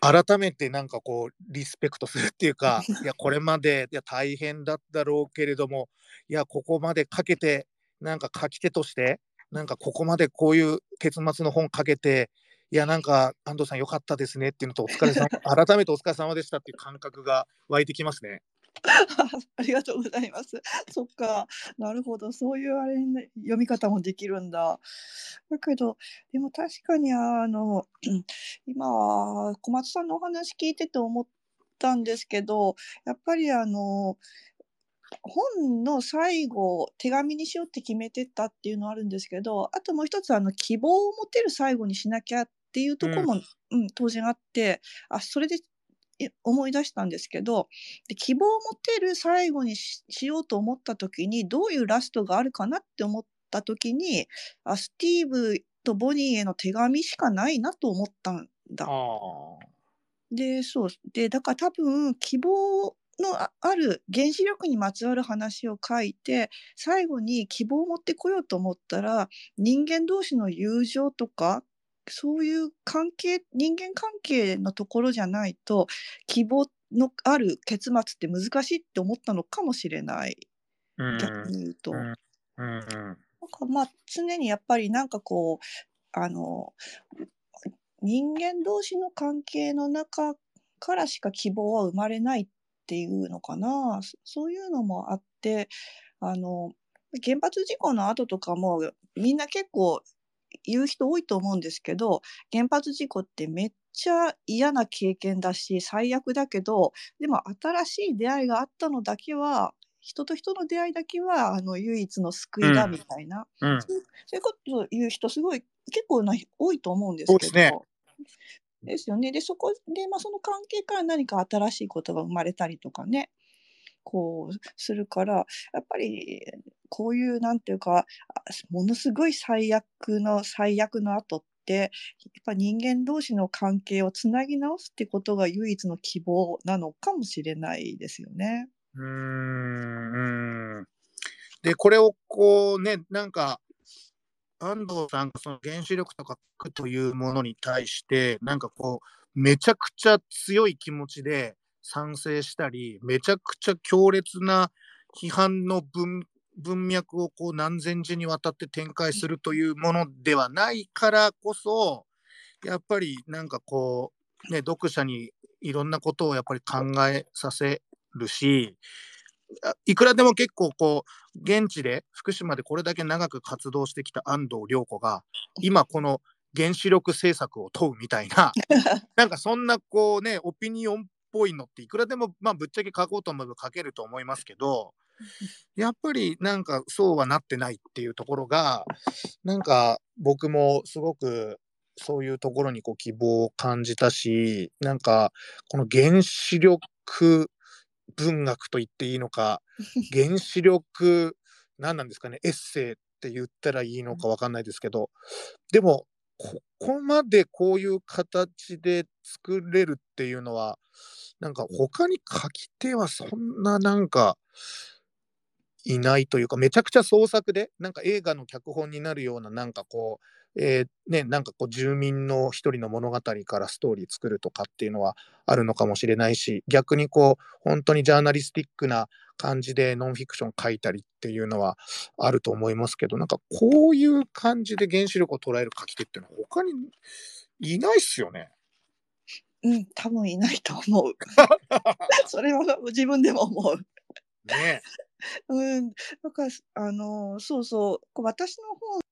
改めてなんかこう、リスペクトするっていうか、<laughs> いや、これまで、いや、大変だったろうけれども、いや、ここまでかけて、なんか書き手として、なんかここまでこういう結末の本かけて、いや、なんか安藤さんよかったですねっていうのと、お疲れ様、<laughs> 改めてお疲れ様でしたっていう感覚が湧いてきますね。<laughs> ありがとうございます。<laughs> そっか、なるほど、そういうあれね、読み方もできるんだ。だけど、でも確かにあの、<clears throat> 今、小松さんのお話聞いてて思ったんですけど、やっぱりあの、本の最後、手紙にしようって決めてたっていうのはあるんですけど、あともう一つあの、希望を持てる最後にしなきゃっていうところも、うん、当然あって、あ、それで思い出したんですけどで希望を持てる最後にしようと思った時にどういうラストがあるかなって思った時にあスティーブとボニーへの手紙しかないなと思ったんだ。でそうでだから多分希望のある原子力にまつわる話を書いて最後に希望を持ってこようと思ったら人間同士の友情とかそういう関係人間関係のところじゃないと希望のある結末って難しいって思ったのかもしれない、逆に言うと。うんなんかまあ常にやっぱりなんかこうあの人間同士の関係の中からしか希望は生まれないっていうのかな。そういうのもあってあの原発事故の後とかもみんな結構言う人多いと思うんですけど原発事故ってめっちゃ嫌な経験だし最悪だけどでも新しい出会いがあったのだけは人と人の出会いだけはあの唯一の救いだみたいな、うんうん、そういうことを言う人すごい結構な多いと思うんですけど。ね、ですよね。でそこで、まあ、その関係から何か新しいことが生まれたりとかねこうするからやっぱりこういうなんていうかものすごい最悪の最悪の後ってやっぱ人間同士の関係をつなぎ直すってことが唯一の希望なのかもしれないですよね。うんでこれをこうねなんか安藤さんがその原子力とか核というものに対してなんかこうめちゃくちゃ強い気持ちで賛成したりめちゃくちゃ強烈な批判の文文脈をこう何千字にわたって展開するというものではないからこそやっぱりなんかこうね読者にいろんなことをやっぱり考えさせるしいくらでも結構こう現地で福島でこれだけ長く活動してきた安藤涼子が今この原子力政策を問うみたいな <laughs> なんかそんなこうねオピニオンっぽいのっていくらでもまあぶっちゃけ書こうと思えば書けると思いますけど <laughs> やっぱりなんかそうはなってないっていうところが、なんか僕もすごくそういうところにこう希望を感じたし、なんかこの原子力文学と言っていいのか、<laughs> 原子力、何なんですかね、エッセイって言ったらいいのか分かんないですけど、でも、ここまでこういう形で作れるっていうのは、なんか他に書き手はそんななんか、いないというか、めちゃくちゃ創作で、なんか映画の脚本になるような、なんかこう、えー、ね、なんかこう住民の一人の物語からストーリー作るとかっていうのはあるのかもしれないし、逆にこう、本当にジャーナリスティックな感じでノンフィクション書いたりっていうのはあると思いますけど、なんかこういう感じで原子力を捉える書き手っていうのは他にいないっすよね。うん、多分いないと思う。<laughs> それは自分でも思う。ねうん、なんか、あの、そうそう、こう私の本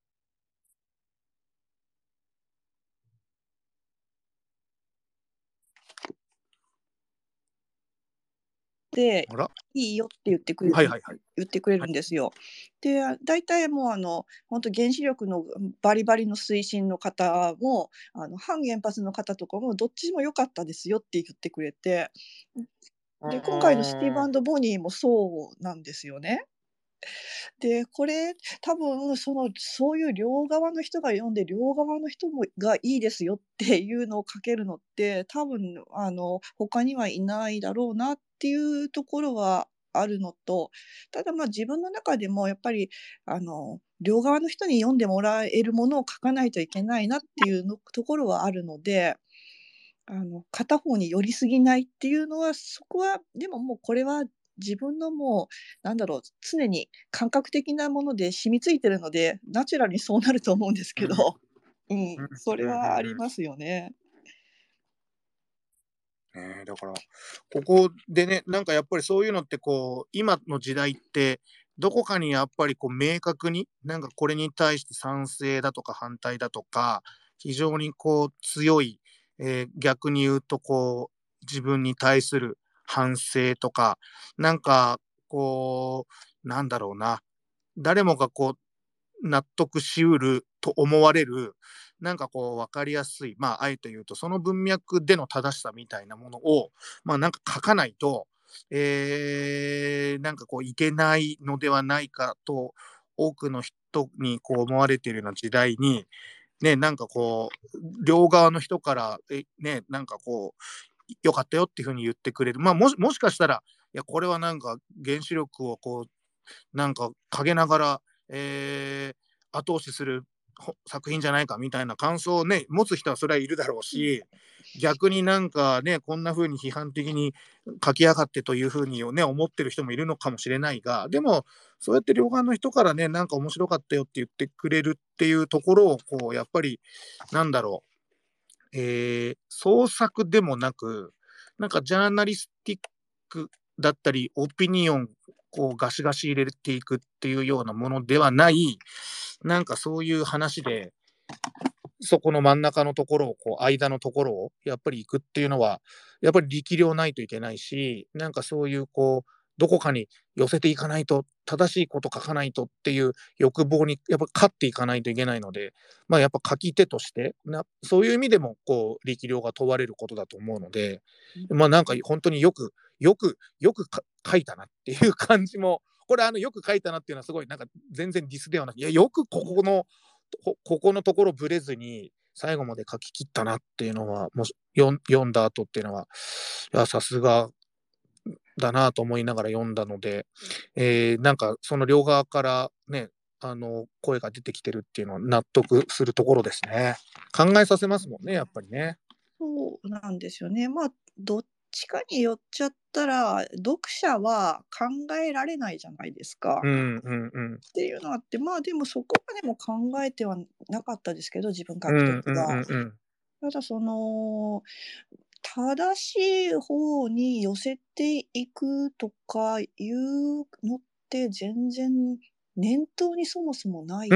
てあら。いいよって言ってくれる、はいはいはい。言ってくれるんですよ。で大体もうあの本当原子力のバリバリの推進の方もあの反原発の方とかもどっちも良かったですよって言ってくれてで今回のシティバンドボニーもそうなんですよね。でこれ多分そのそういう両側の人が読んで両側の人もがいいですよっていうのを書けるのって多分あの他にはいないだろうなっていうところはあるのとただまあ自分の中でもやっぱりあの両側の人に読んでもらえるものを書かないといけないなっていうのところはあるので。あの片方に寄りすぎないっていうのはそこはでももうこれは自分のもうなんだろう常に感覚的なもので染みついてるのでナチュラルにそうなると思うんですけど、うんうんそれはありますよね。ねえだから、ここでね、なんかやっぱりそういうのってこう、今の時代って、どこかにやっぱりこう明確に、なんかこれに対して賛成だとか反対だとか、非常にこう強い、えー逆に言うとこう、自分に対する反省とか、なんかこう、なんだろうな、誰もがこう、納得しうると思われる、なんかこう分かりやすい、まあ、あえて言うと、その文脈での正しさみたいなものを、まあ、なんか書かないと、えーなんかこういけないのではないかと、多くの人にこう思われているような時代に、ね、なんかこう、両側の人から、えね、なんかこう、よかったよっていうふうに言ってくれる。まあ、もしもしかしたら、いや、これはなんか原子力をこう、なんか陰ながら、えー後押しする作品じゃないかみたいな感想をね、持つ人はそれはいるだろうし、逆になんかね、こんな風に批判的に書きやがってという風にね、思ってる人もいるのかもしれないが、でも、そうやって両側の人からね、なんか面白かったよって言ってくれるっていうところを、こう、やっぱり、なんだろう、えー創作でもなく、なんかジャーナリスティックだったり、オピニオン、こう、ガシガシ入れていくっていうようなものではない、なんかそういう話で、そこの真ん中のところを、こう、間のところを、やっぱり行くっていうのは、やっぱり力量ないといけないし、なんかそういう、こう、どこかに寄せていかないと、正しいこと書かないとっていう欲望に、やっぱ勝っていかないといけないので、まあやっぱ書き手として、なそういう意味でも、こう、力量が問われることだと思うので、まあなんか本当によく、よく、よくか書いたなっていう感じも、これあの、よく書いたなっていうのはすごい、なんか全然ディスではなく、いや、よくここの、ここのところぶれずに、最後まで書き切ったなっていうのは、もし読ん読んだ後っていうのは、さすがだなと思いながら読んだので、えーなんかその両側からね、あの、声が出てきてるっていうのは納得するところですね。考えさせますもんね、やっぱりね。そうなんですよね。まあどっちかに寄っちゃったら読者は考えられないじゃないですか。うんうんうん。っていうのがあってまあでもそこまでも考えてはなかったですけど自分書うんく時は。うんうんただその正しい方に寄せていくとかいうのって全然念頭にそもそもない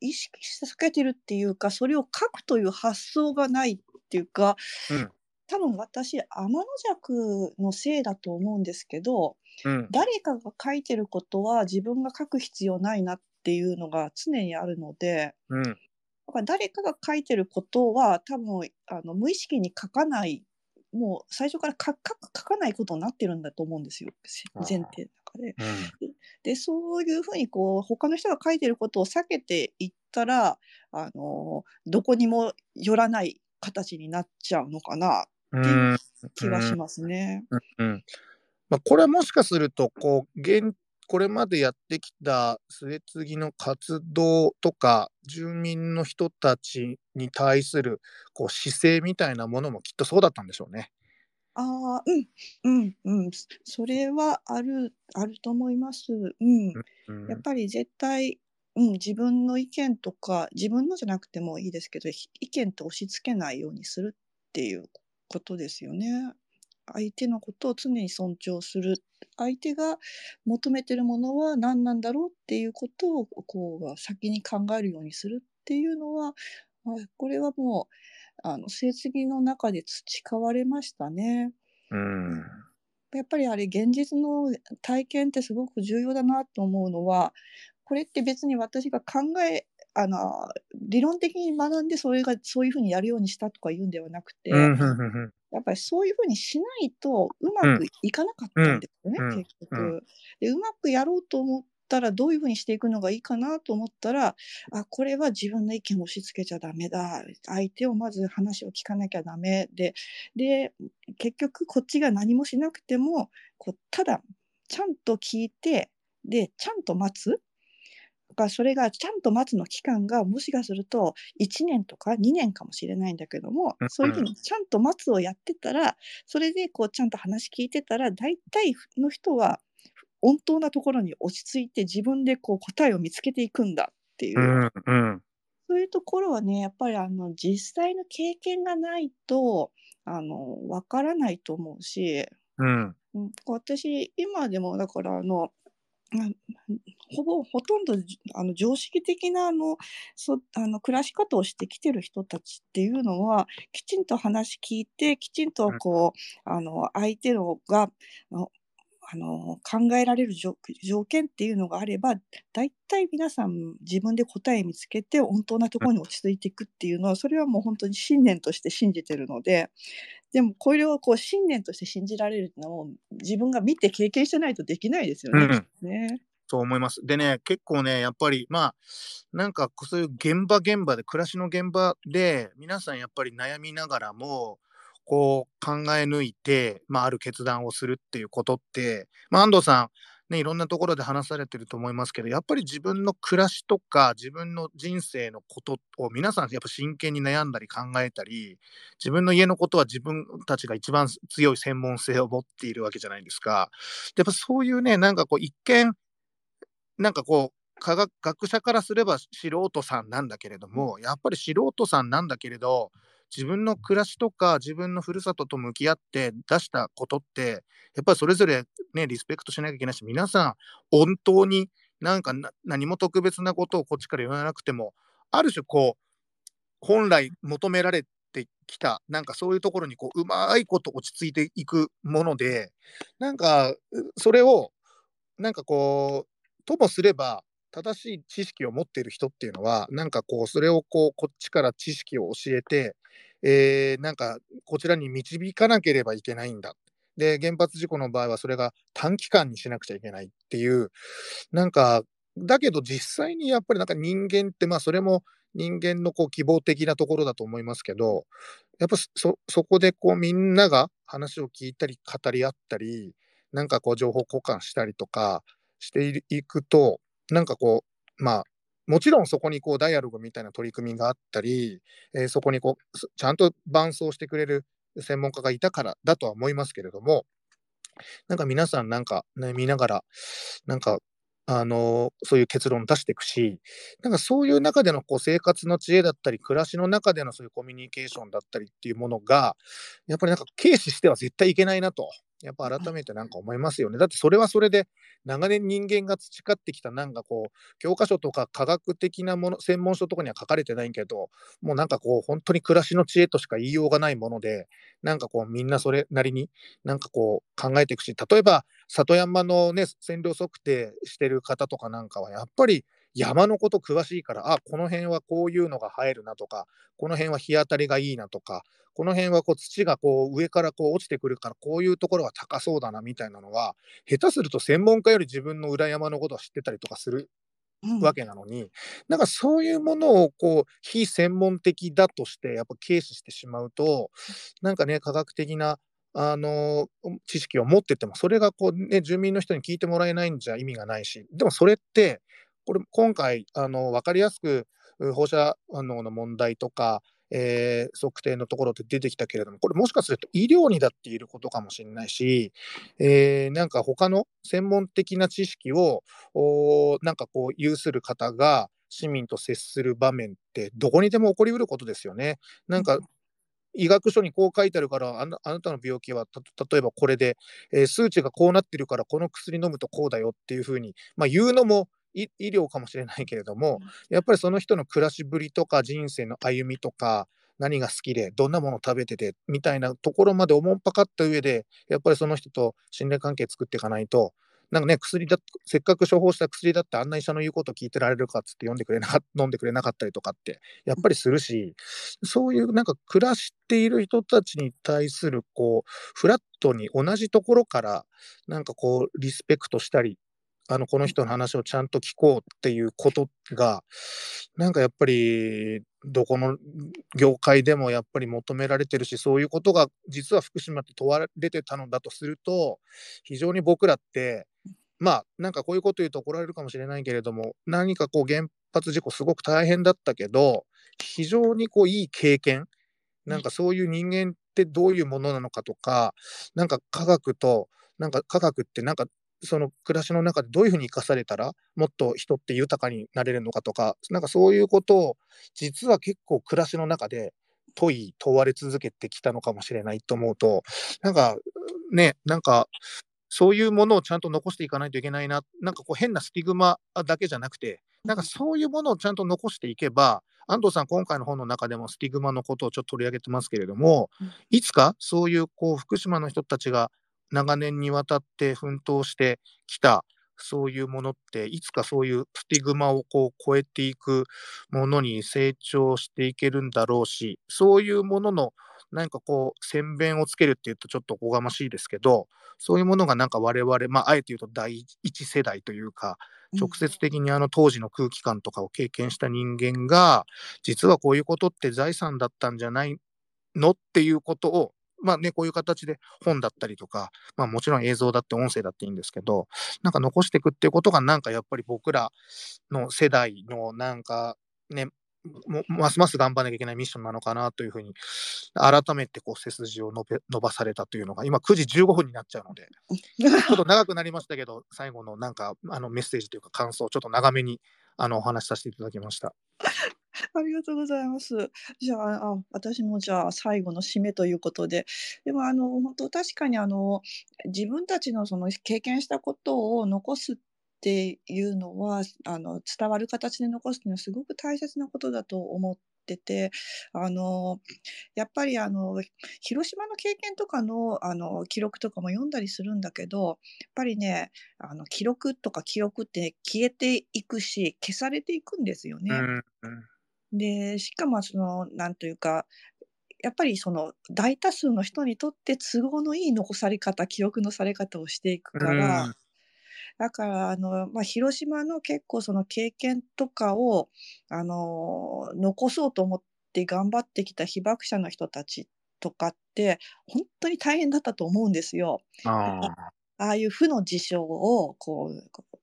意識して避けてるっていうかそれを書くという発想がないっていうか、うん多分私天の弱のせいだと思うんですけどうん誰かが書いてることは自分が書く必要ないなっていうのが常にあるので。うんだから誰かが書いてることは多分あの無意識に書かないもう最初から書か書かないことになってるんだと思うんですよ前提の中で。うんでそういうふうにこう他の人が書いてることを避けていったらあのどこにも寄らない形になっちゃうのかなうん気がしますね。うんまあ、これはもしかするとこう現これまでやってきた末継ぎの活動とか住民の人たちに対するこう姿勢みたいなものもきっとそうだったんでしょうね。ああうんうんうんそれはあるあると思います。うんうんやっぱり絶対、うん、自分の意見とか自分のじゃなくてもいいですけどひ意見って押し付けないようにするっていうことですよね。相手のことを常に尊重する相手が求めてるものは何なんだろうっていうことをこう先に考えるようにするっていうのはあこれはもうあの成績の中で培われましたね。うん。やっぱりあれ現実の体験ってすごく重要だなと思うのはこれって別に私が考えあの理論的に学んでそれがそういうふうにやるようにしたとか言うんではなくて、うんやっぱりそういうふうにしないとうまくいかなかったんですよね、うんうん結局、うんで。うまくやろうと思ったらどういうふうにしていくのがいいかなと思ったらあこれは自分の意見を押し付けちゃダメだ相手をまず話を聞かなきゃダメでで結局こっちが何もしなくてもこうただちゃんと聞いてでちゃんと待つ。だからそれがちゃんと待つの期間がもしかすると1年とか2年かもしれないんだけどもうんそういうふうにちゃんと待つをやってたらそれでこうちゃんと話聞いてたら大体の人は穏当なところに落ち着いて自分でこう答えを見つけていくんだっていう、うんうん。そういうところはねやっぱりあの実際の経験がないとあの分からないと思うし、うん。うん、私今でもだからあのうんほぼほとんどあの常識的なあのそあの暮らし方をしてきてる人たちっていうのはきちんと話聞いてきちんとこうあの相手のがあの考えられる条条件っていうのがあれば大体皆さん自分で答え見つけて穏当なところに落ち着いていくっていうのはそれはもう本当に信念として信じてるのででもこれをこう信念として信じられるっていうのはもう自分が見て経験してないとできないですよね。うんねそう思います。でね、結構ね、やっぱり、まあ、なんかそういう現場現場で、暮らしの現場で、皆さんやっぱり悩みながらも、こう考え抜いて、まあ、ある決断をするっていうことって、まあ、安藤さん、ね、いろんなところで話されてると思いますけど、やっぱり自分の暮らしとか、自分の人生のことを皆さんやっぱ真剣に悩んだり考えたり、自分の家のことは自分たちが一番強い専門性を持っているわけじゃないですか。やっぱそういうね、なんかこう一見、なんかこう、科学学者からすれば素人さんなんだけれども、やっぱり素人さんなんだけれど、自分の暮らしとか自分のふるさとと向き合って出したことって、やっぱりそれぞれね、リスペクトしなきゃいけないし、皆さん、本当になんか何も特別なことをこっちから言わなくても、ある種こう、本来求められてきた、なんかそういうところにこう、うまいこと落ち着いていくもので、なんか、それを、なんかこう、ともすれば、正しい知識を持っている人っていうのは、なんかこう、それをこう、こっちから知識を教えて、えーなんかこちらに導かなければいけないんだ。で、原発事故の場合はそれが短期間にしなくちゃいけないっていう、なんか、だけど実際にやっぱりなんか人間って、まあそれも人間のこう希望的なところだと思いますけど、やっぱそそこでこうみんなが話を聞いたり語り合ったり、なんかこう情報交換したりとかしていくと、なんかこう、まあ、もちろんそこにこうダイアログみたいな取り組みがあったり、えーそこにこうちゃんと伴走してくれる専門家がいたからだとは思いますけれども、なんか皆さんなんかね、見ながら、なんか、あのそういう結論を出していくし、なんかそういう中でのこう生活の知恵だったり、暮らしの中でのそういうコミュニケーションだったりっていうものが、やっぱりなんか軽視しては絶対いけないなと、やっぱ改めてなんか思いますよね。だってそれはそれで、長年人間が培ってきたなんかこう、教科書とか科学的なもの、専門書とかには書かれてないけど、もうなんかこう、本当に暮らしの知恵としか言いようがないもので、なんかこう、みんなそれなりになんかこう、考えていくし、例えば、里山のね、線量測定してる方とかなんかは、やっぱり山のこと詳しいから、あ、この辺はこういうのが生えるなとか、この辺は日当たりがいいなとか、この辺はこう土がこう上からこう落ちてくるから、こういうところは高そうだなみたいなのは、下手すると専門家より自分の裏山のことは知ってたりとかするうん。わけなのに、なんかそういうものをこう非専門的だとしてやっぱ軽視してしまうと、なんかね、科学的なあの知識を持ってても、それがこう、ね、住民の人に聞いてもらえないんじゃ意味がないし、でもそれって、これ今回、あの分かりやすくう放射反応の問題とか、えー測定のところって出てきたけれども、これもしかすると医療にだっていることかもしれないし、えーなんか他の専門的な知識をなんかこう有する方が市民と接する場面ってどこにでも起こりうることですよね。なんか医学書にこう書いてあるからあなあなたの病気はた例えばこれで、えー数値がこうなってるからこの薬飲むとこうだよっていうふうに、まあ、言うのもい医療かもしれないけれどもやっぱりその人の暮らしぶりとか人生の歩みとか何が好きでどんなものを食べててみたいなところまでおもんぱかった上でやっぱりその人と信頼関係作っていかないとなんかね薬だせっかく処方した薬だってあんな医者の言うこと聞いてられるかっつって読んでくれなか <laughs> 飲んでくれなかったりとかってやっぱりするしそういうなんか暮らしている人たちに対するこうフラットに同じところからなんかこうリスペクトしたりあのこの人の話をちゃんと聞こうっていうことがなんかやっぱりどこの業界でもやっぱり求められてるしそういうことが実は福島って問われてたのだとすると非常に僕らってまあなんかこういうこと言うと怒られるかもしれないけれども何かこう原発事故すごく大変だったけど非常にこういい経験なんかそういう人間ってどういうものなのかとかなんか科学となんか科学ってなんかその暮らしの中でどういうふうに生かされたらもっと人って豊かになれるのかとかなんかそういうことを実は結構暮らしの中で問い問われ続けてきたのかもしれないと思うとなんかねなんかそういうものをちゃんと残していかないといけないななんかこう変なスティグマだけじゃなくてなんかそういうものをちゃんと残していけば安藤さん、今回の本の中でもスティグマのことをちょっと取り上げてますけれども、いつかそういうこう福島の人たちが長年にわたって奮闘してきたそういうものっていつかそういうスティグマをこう超えていくものに成長していけるんだろうしそういうものの何かこう宣弁をつけるっていうとちょっとおこがましいですけどそういうものがなんか我々まああえて言うと第一世代というか直接的にあの当時の空気感とかを経験した人間が実はこういうことって財産だったんじゃないのっていうことをまあね、こういう形で本だったりとか、まあもちろん映像だって音声だっていいんですけど、なんか残していくっていうことがなんかやっぱり僕らの世代のなんかね、もますます頑張らなきゃいけないミッションなのかなというふうに、改めてこう背筋を伸べ伸ばされたというのが、今9時15分になっちゃうので、<laughs> ちょっと長くなりましたけど、最後のなんかあのメッセージというか感想をちょっと長めにあのお話しさせていただきました。<laughs> ありがとうございます。じゃあ、あ、私もじゃあ最後の締めということで、でもあの、本当確かにあの、自分たちのその経験したことを残すっていうのは、あの、伝わる形で残すっていうのはすごく大切なことだと思ってて、あの、やっぱりあの、広島の経験とかのあの、記録とかも読んだりするんだけど、やっぱりね、あの、記録とか記憶って消えていくし、消されていくんですよね。うんで、しかもその、なんというか、やっぱりその大多数の人にとって都合のいい残され方、記憶のされ方をしていくかうら、んだからあの、まあ、広島の結構その経験とかを、あの、残そうと思って頑張ってきた被爆者の人たちとかって、本当に大変だったと思うんですよ。ああいう負の事象をこ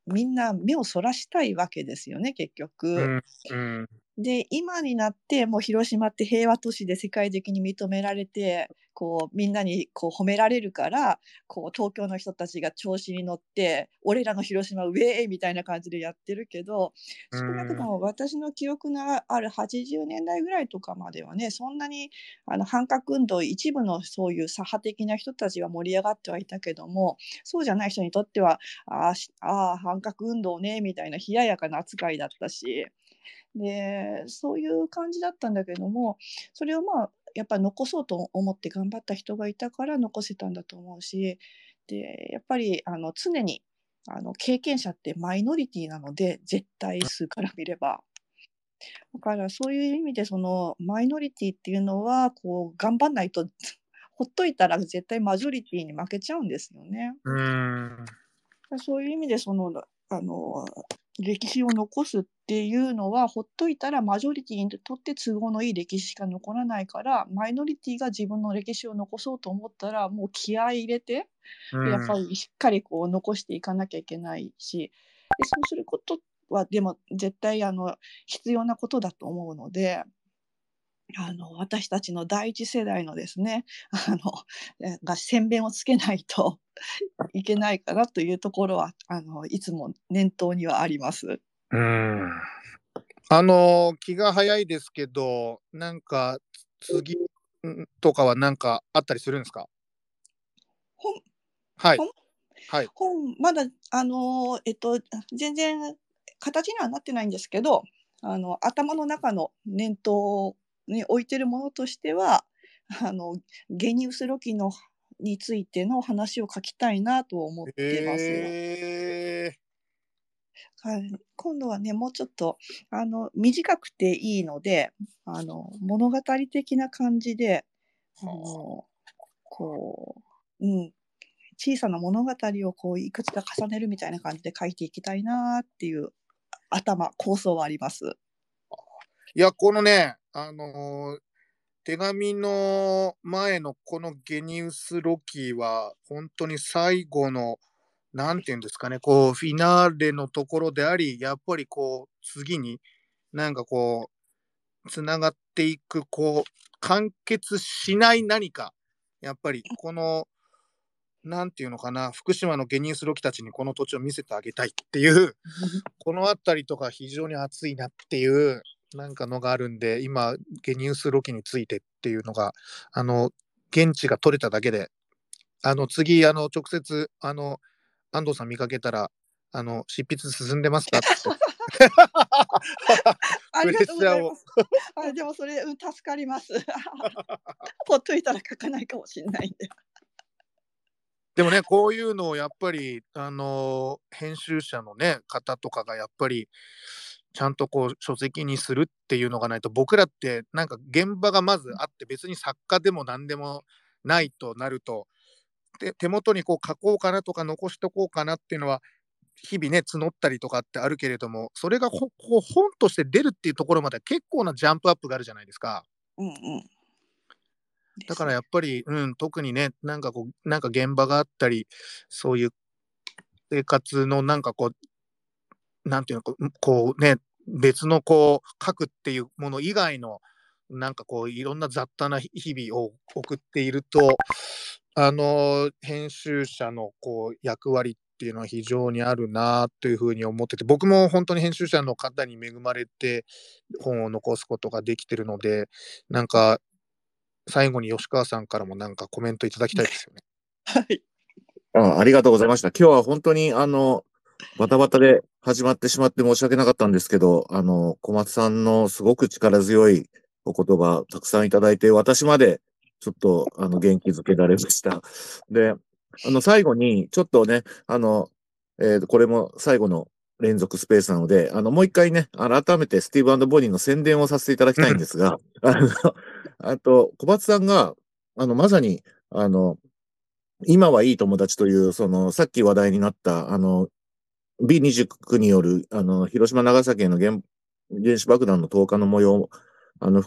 う、みんな目をそらしたいわけですよね、結う局。んうんで、今になってもう広島って平和都市で世界的に認められて、こうみんなにこう褒められるから、こう東京の人たちが調子に乗って、俺らの広島ウェーイみたいな感じでやってるけど、う少なくとん。も私の記憶のある80年代ぐらいとかまではね、そんなにあの反核運動、一部のそういう左派的な人たちは盛り上がってはいたけども、そうじゃない人にとっては、ああー、反核運動ね、みたいな冷ややかな扱いだったし、で、そういう感じだったんだけども、それをまあ、やっぱり残そうと思って頑張った人がいたから残せたんだと思うし、で、やっぱりあの常にあの経験者ってマイノリティなので、絶対数から見れば。だからそういう意味でそのマイノリティっていうのはこう頑張んないと <laughs> ほっといたら絶対マジョリティに負けちゃうんですよね。うんそういう意味でそのあの歴史を残すっていうのはほっといたらマジョリティにとって都合のいい歴史しか残らないからマイノリティが自分の歴史を残そうと思ったらもう気合い入れてうやっぱんりしっかりこう残していかなきゃいけないしでそうすることはでも絶対あの必要なことだと思うので。あの私たちの第一世代のですね <laughs> あのえが先鞭をつけないといけないかなというところはあのいつも念頭にはあります。うん。あの気が早いですけどなんか次んとかはなんかあったりするんですか？本はい。本はい。本まだあのえっと全然形にはなってないんですけどあの頭の中の念頭に置いてるものとしては <laughs> あのゲニウスロキのについての話を書きたいなと思ってます。はい、今度はねもうちょっとあの短くていいのであの物語的な感じであのこう、うん、小さな物語をこういくつか重ねるみたいな感じで書いていきたいなっていう頭構想はあります。いや、このね、あのー手紙の前のこのゲニウス・ロキは、本当に最後の、なんていうんですかね、こう、フィナーレのところであり、やっぱりこう、次になんかこう、つながっていく、こう、完結しない何か、やっぱりこの、なんていうのかな、福島のゲニウス・ロキたちにこの土地を見せてあげたいっていう、<laughs> この辺りとか非常に熱いなっていうなんかのがあるんで、今、ゲニウスロキについてっていうのが、あの、現地が取れただけで、あの、次、あの、直接、あの、安藤さん見かけたら、あの、執筆進んでますか？って。ありがとうございます。あでもそれ、うん、助かります。<laughs> ほっといたら書かないかもしれないんで。でもね、こういうのをやっぱり、あの編集者のね、方とかがやっぱり、ちゃんとこう書籍にするっていうのがないと、僕らってなんか現場がまずあって、別に作家でも何でもないとなると、で手元にこう書こうかなとか残しとこうかなっていうのは、日々ね、募ったりとかってあるけれども、それがほこう本として出るっていうところまでは結構なジャンプアップがあるじゃないですか。うんうん。だからやっぱり、うん、特にね、なんかこう、なんか現場があったり、そういう生活のなんかこう、なんていうの、こうね、別のこう、書くっていうもの以外の、なんかこう、いろんな雑多な日々を送っていると、あの、編集者のこう、役割っていうのは非常にあるなというふうに思ってて、僕も本当に編集者の方に恵まれて、本を残すことができてるので、なんか、最後に吉川さんからもなんかコメントいただきたいですよね。<laughs> はい。あありがとうございました。今日は本当に、あの、バタバタで始まってしまって申し訳なかったんですけど、あの、小松さんのすごく力強いお言葉たくさんいただいて、私までちょっと、あの、元気づけられました。で、あの、最後に、ちょっとね、あの、えーこれも最後の連続スペースなので、あの、もう一回ね、改めてスティーブボニーの宣伝をさせていただきたいんですが、あの、あと、小松さんが、あの、まさに、あの、今はいい友達という、その、さっき話題になった、あの、B29 による、あの、広島、長崎への原原子爆弾の投下の模様、あの、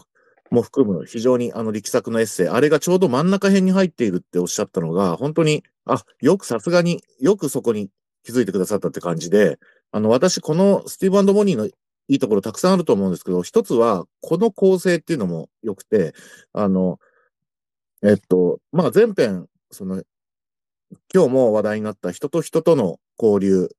も含む非常にあの力作のエッセイ、あれがちょうど真ん中辺に入っているっておっしゃったのが、本当に、あ、よくさすがに、よくそこに気づいてくださったって感じで、あの、私、このスティーブボニーのいいところたくさんあると思うんですけど、一つは、この構成っていうのも良くて、あの、えっと、まあ、前編、その、今日も話題になった人と人との交流、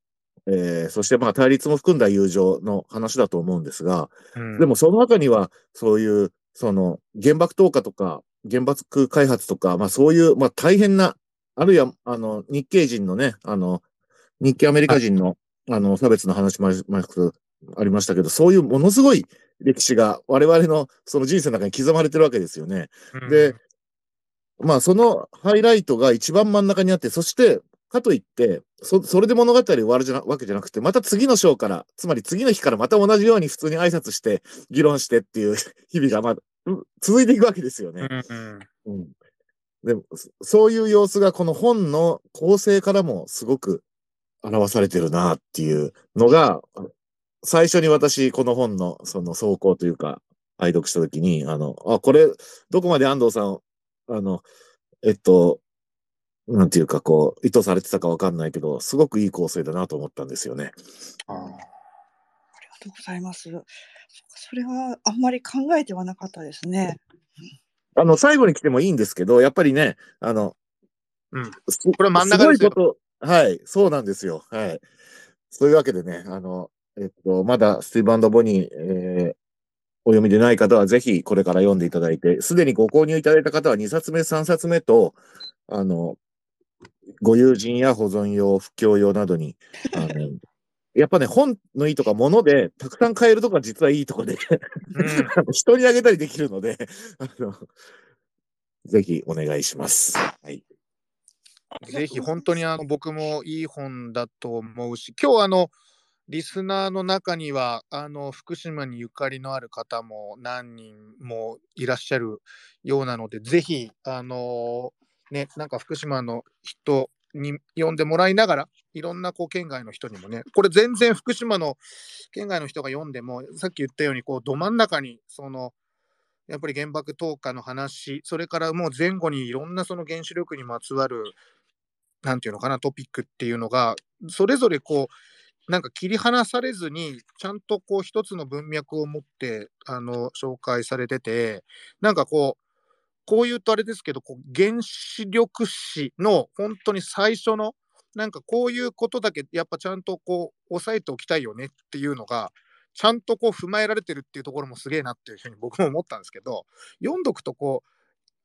えーそしてまあ対立も含んだ友情の話だと思うんですが、うんでもその中には、そういう、その、原爆投下とか、原爆開発とか、まあそういう、まあ大変な、あるいは、あの、日系人のね、あの、日系アメリカ人の、あの、差別の話もありますありましたけど、そういうものすごい歴史が我々のその人生の中に刻まれてるわけですよね。で、まあ、そのハイライトが一番真ん中にあって、そして、かといって、そ、それで物語終わるじゃな、わけじゃなくて、また次の章から、つまり次の日からまた同じように普通に挨拶して、議論してっていう <laughs> 日々がまだ、うん続いていくわけですよね。うんうんうん。でも、そそういう様子がこの本の構成からもすごく表されてるなっていうのが、最初に私、この本のその走行というか、愛読したときに、あの、あ、これ、どこまで安藤さん、あの、えっと、なんていうか、こう、意図されてたかわかんないけど、すごくいい構成だなと思ったんですよね。あーありがとうございます。そそれはあんまり考えてはなかったですね。あの、最後に来てもいいんですけど、やっぱりね、あの、うんすこれ真ん中ですよすごいこと、はい、そうなんですよ。はい。そういうわけでね、あの、えっと、まだスティーブボニー、えーお読みでない方はぜひこれから読んでいただいて、すでにご購入いただいた方は2冊目、3冊目と、あの、ご友人や保存用、布教用などに、あの、<laughs> やっぱね、本のいいとか、物で、たくさん買えるとこが実はいいとこで、うん <laughs> 人にあげたりできるので、あの、ぜひお願いします。はい。ぜひ本当にあの僕もいい本だと思うし、今日あのリスナーの中にはあの福島にゆかりのある方も何人もいらっしゃるようなので、ぜひあのねなんか福島の人に読んでもらいながら、いろんなこう県外の人にもね、これ全然福島の県外の人が読んでも、さっき言ったようにこうど真ん中にそのやっぱり原爆投下の話、それからもう前後にいろんなその原子力にまつわるなんていうのかな、トピックっていうのが、それぞれこう、なんか切り離されずに、ちゃんとこう一つの文脈を持って、あの、紹介されてて、なんかこう、こう言うとあれですけど、こう原子力史の本当に最初の、なんかこういうことだけ、やっぱちゃんとこう、押さえておきたいよねっていうのが、ちゃんとこう踏まえられてるっていうところもすげえなっていうふうに僕も思ったんですけど、読んどくとこう、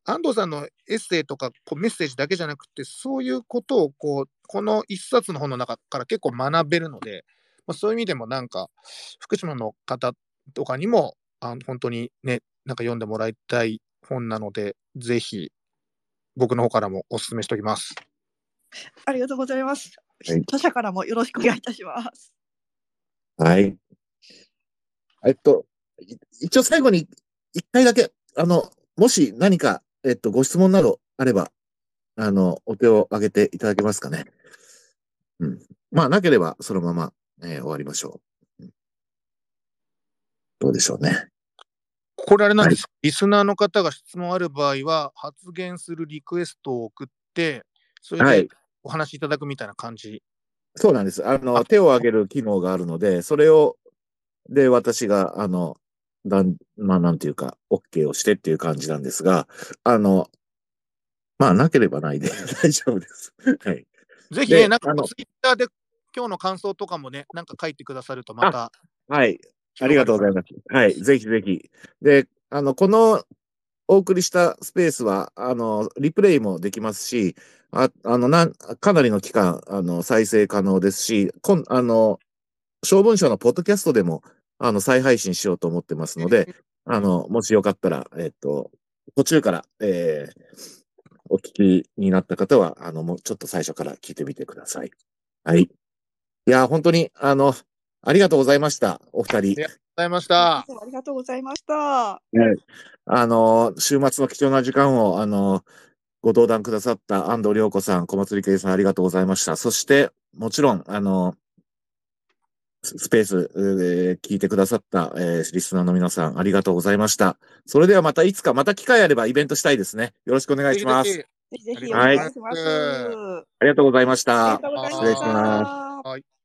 安藤さんのエッセイとかこうメッセージだけじゃなくて、そういうことをこうこの一冊の本の中から結構学べるので、まあ、そういう意味でもなんか、福島の方とかにもあ本当にね、なんか読んでもらいたい本なので、ぜひ僕の方からもお勧めしておきます。ありがとうございます。はい他社からもよろしくお願いいたします。はい。えっと、い一応最後に一回だけ、あの、もし何か、えっと、ご質問などあれば、あの、お手を挙げていただけますかね。うん。まあ、なければ、そのまま、えー終わりましょう。うんどうでしょうね。これあれなんです、リスナーの方が質問ある場合は、発言するリクエストを送って、それはいで。お話しいただくみたいな感じ。そうなんです。あの、あ手を挙げる機能があるので、それを、で、私が、あの、だん、まあ、なんていうか、OK をしてっていう感じなんですが、あの、まあ、なければないで <laughs> 大丈夫です。はい。ぜひね、なんかツイッターで今日の感想とかもね、なんか書いてくださるとまた。はい。ありがとうございます。はい。ぜひぜひ。で、あの、この、お送りしたスペースは、あの、リプレイもできますし、ああの、なん、かなりの期間、あの、再生可能ですし、こん、あの、小文章のポッドキャストでも、あの、再配信しようと思ってますので、あの、もしよかったら、えっと、途中から、えーお聞きになった方は、あの、もうちょっと最初から聞いてみてください。はい。いや、本当に、あの、ありがとうございました、お二人。ございました。ありがとうございました。あの、週末の貴重な時間を、あの、ご登壇くださった安藤良子さん、小松理恵さん、ありがとうございました。そして、もちろん、あの、ススペース、えー聞いてくださった、えーリスナーの皆さん、ありがとうございました。それではまたいつか、また機会あればイベントしたいですね。よろしくお願いします。ぜひぜひぜひぜひおはい願いします。はいあありがとうございましたりが。とうございま失礼します。はい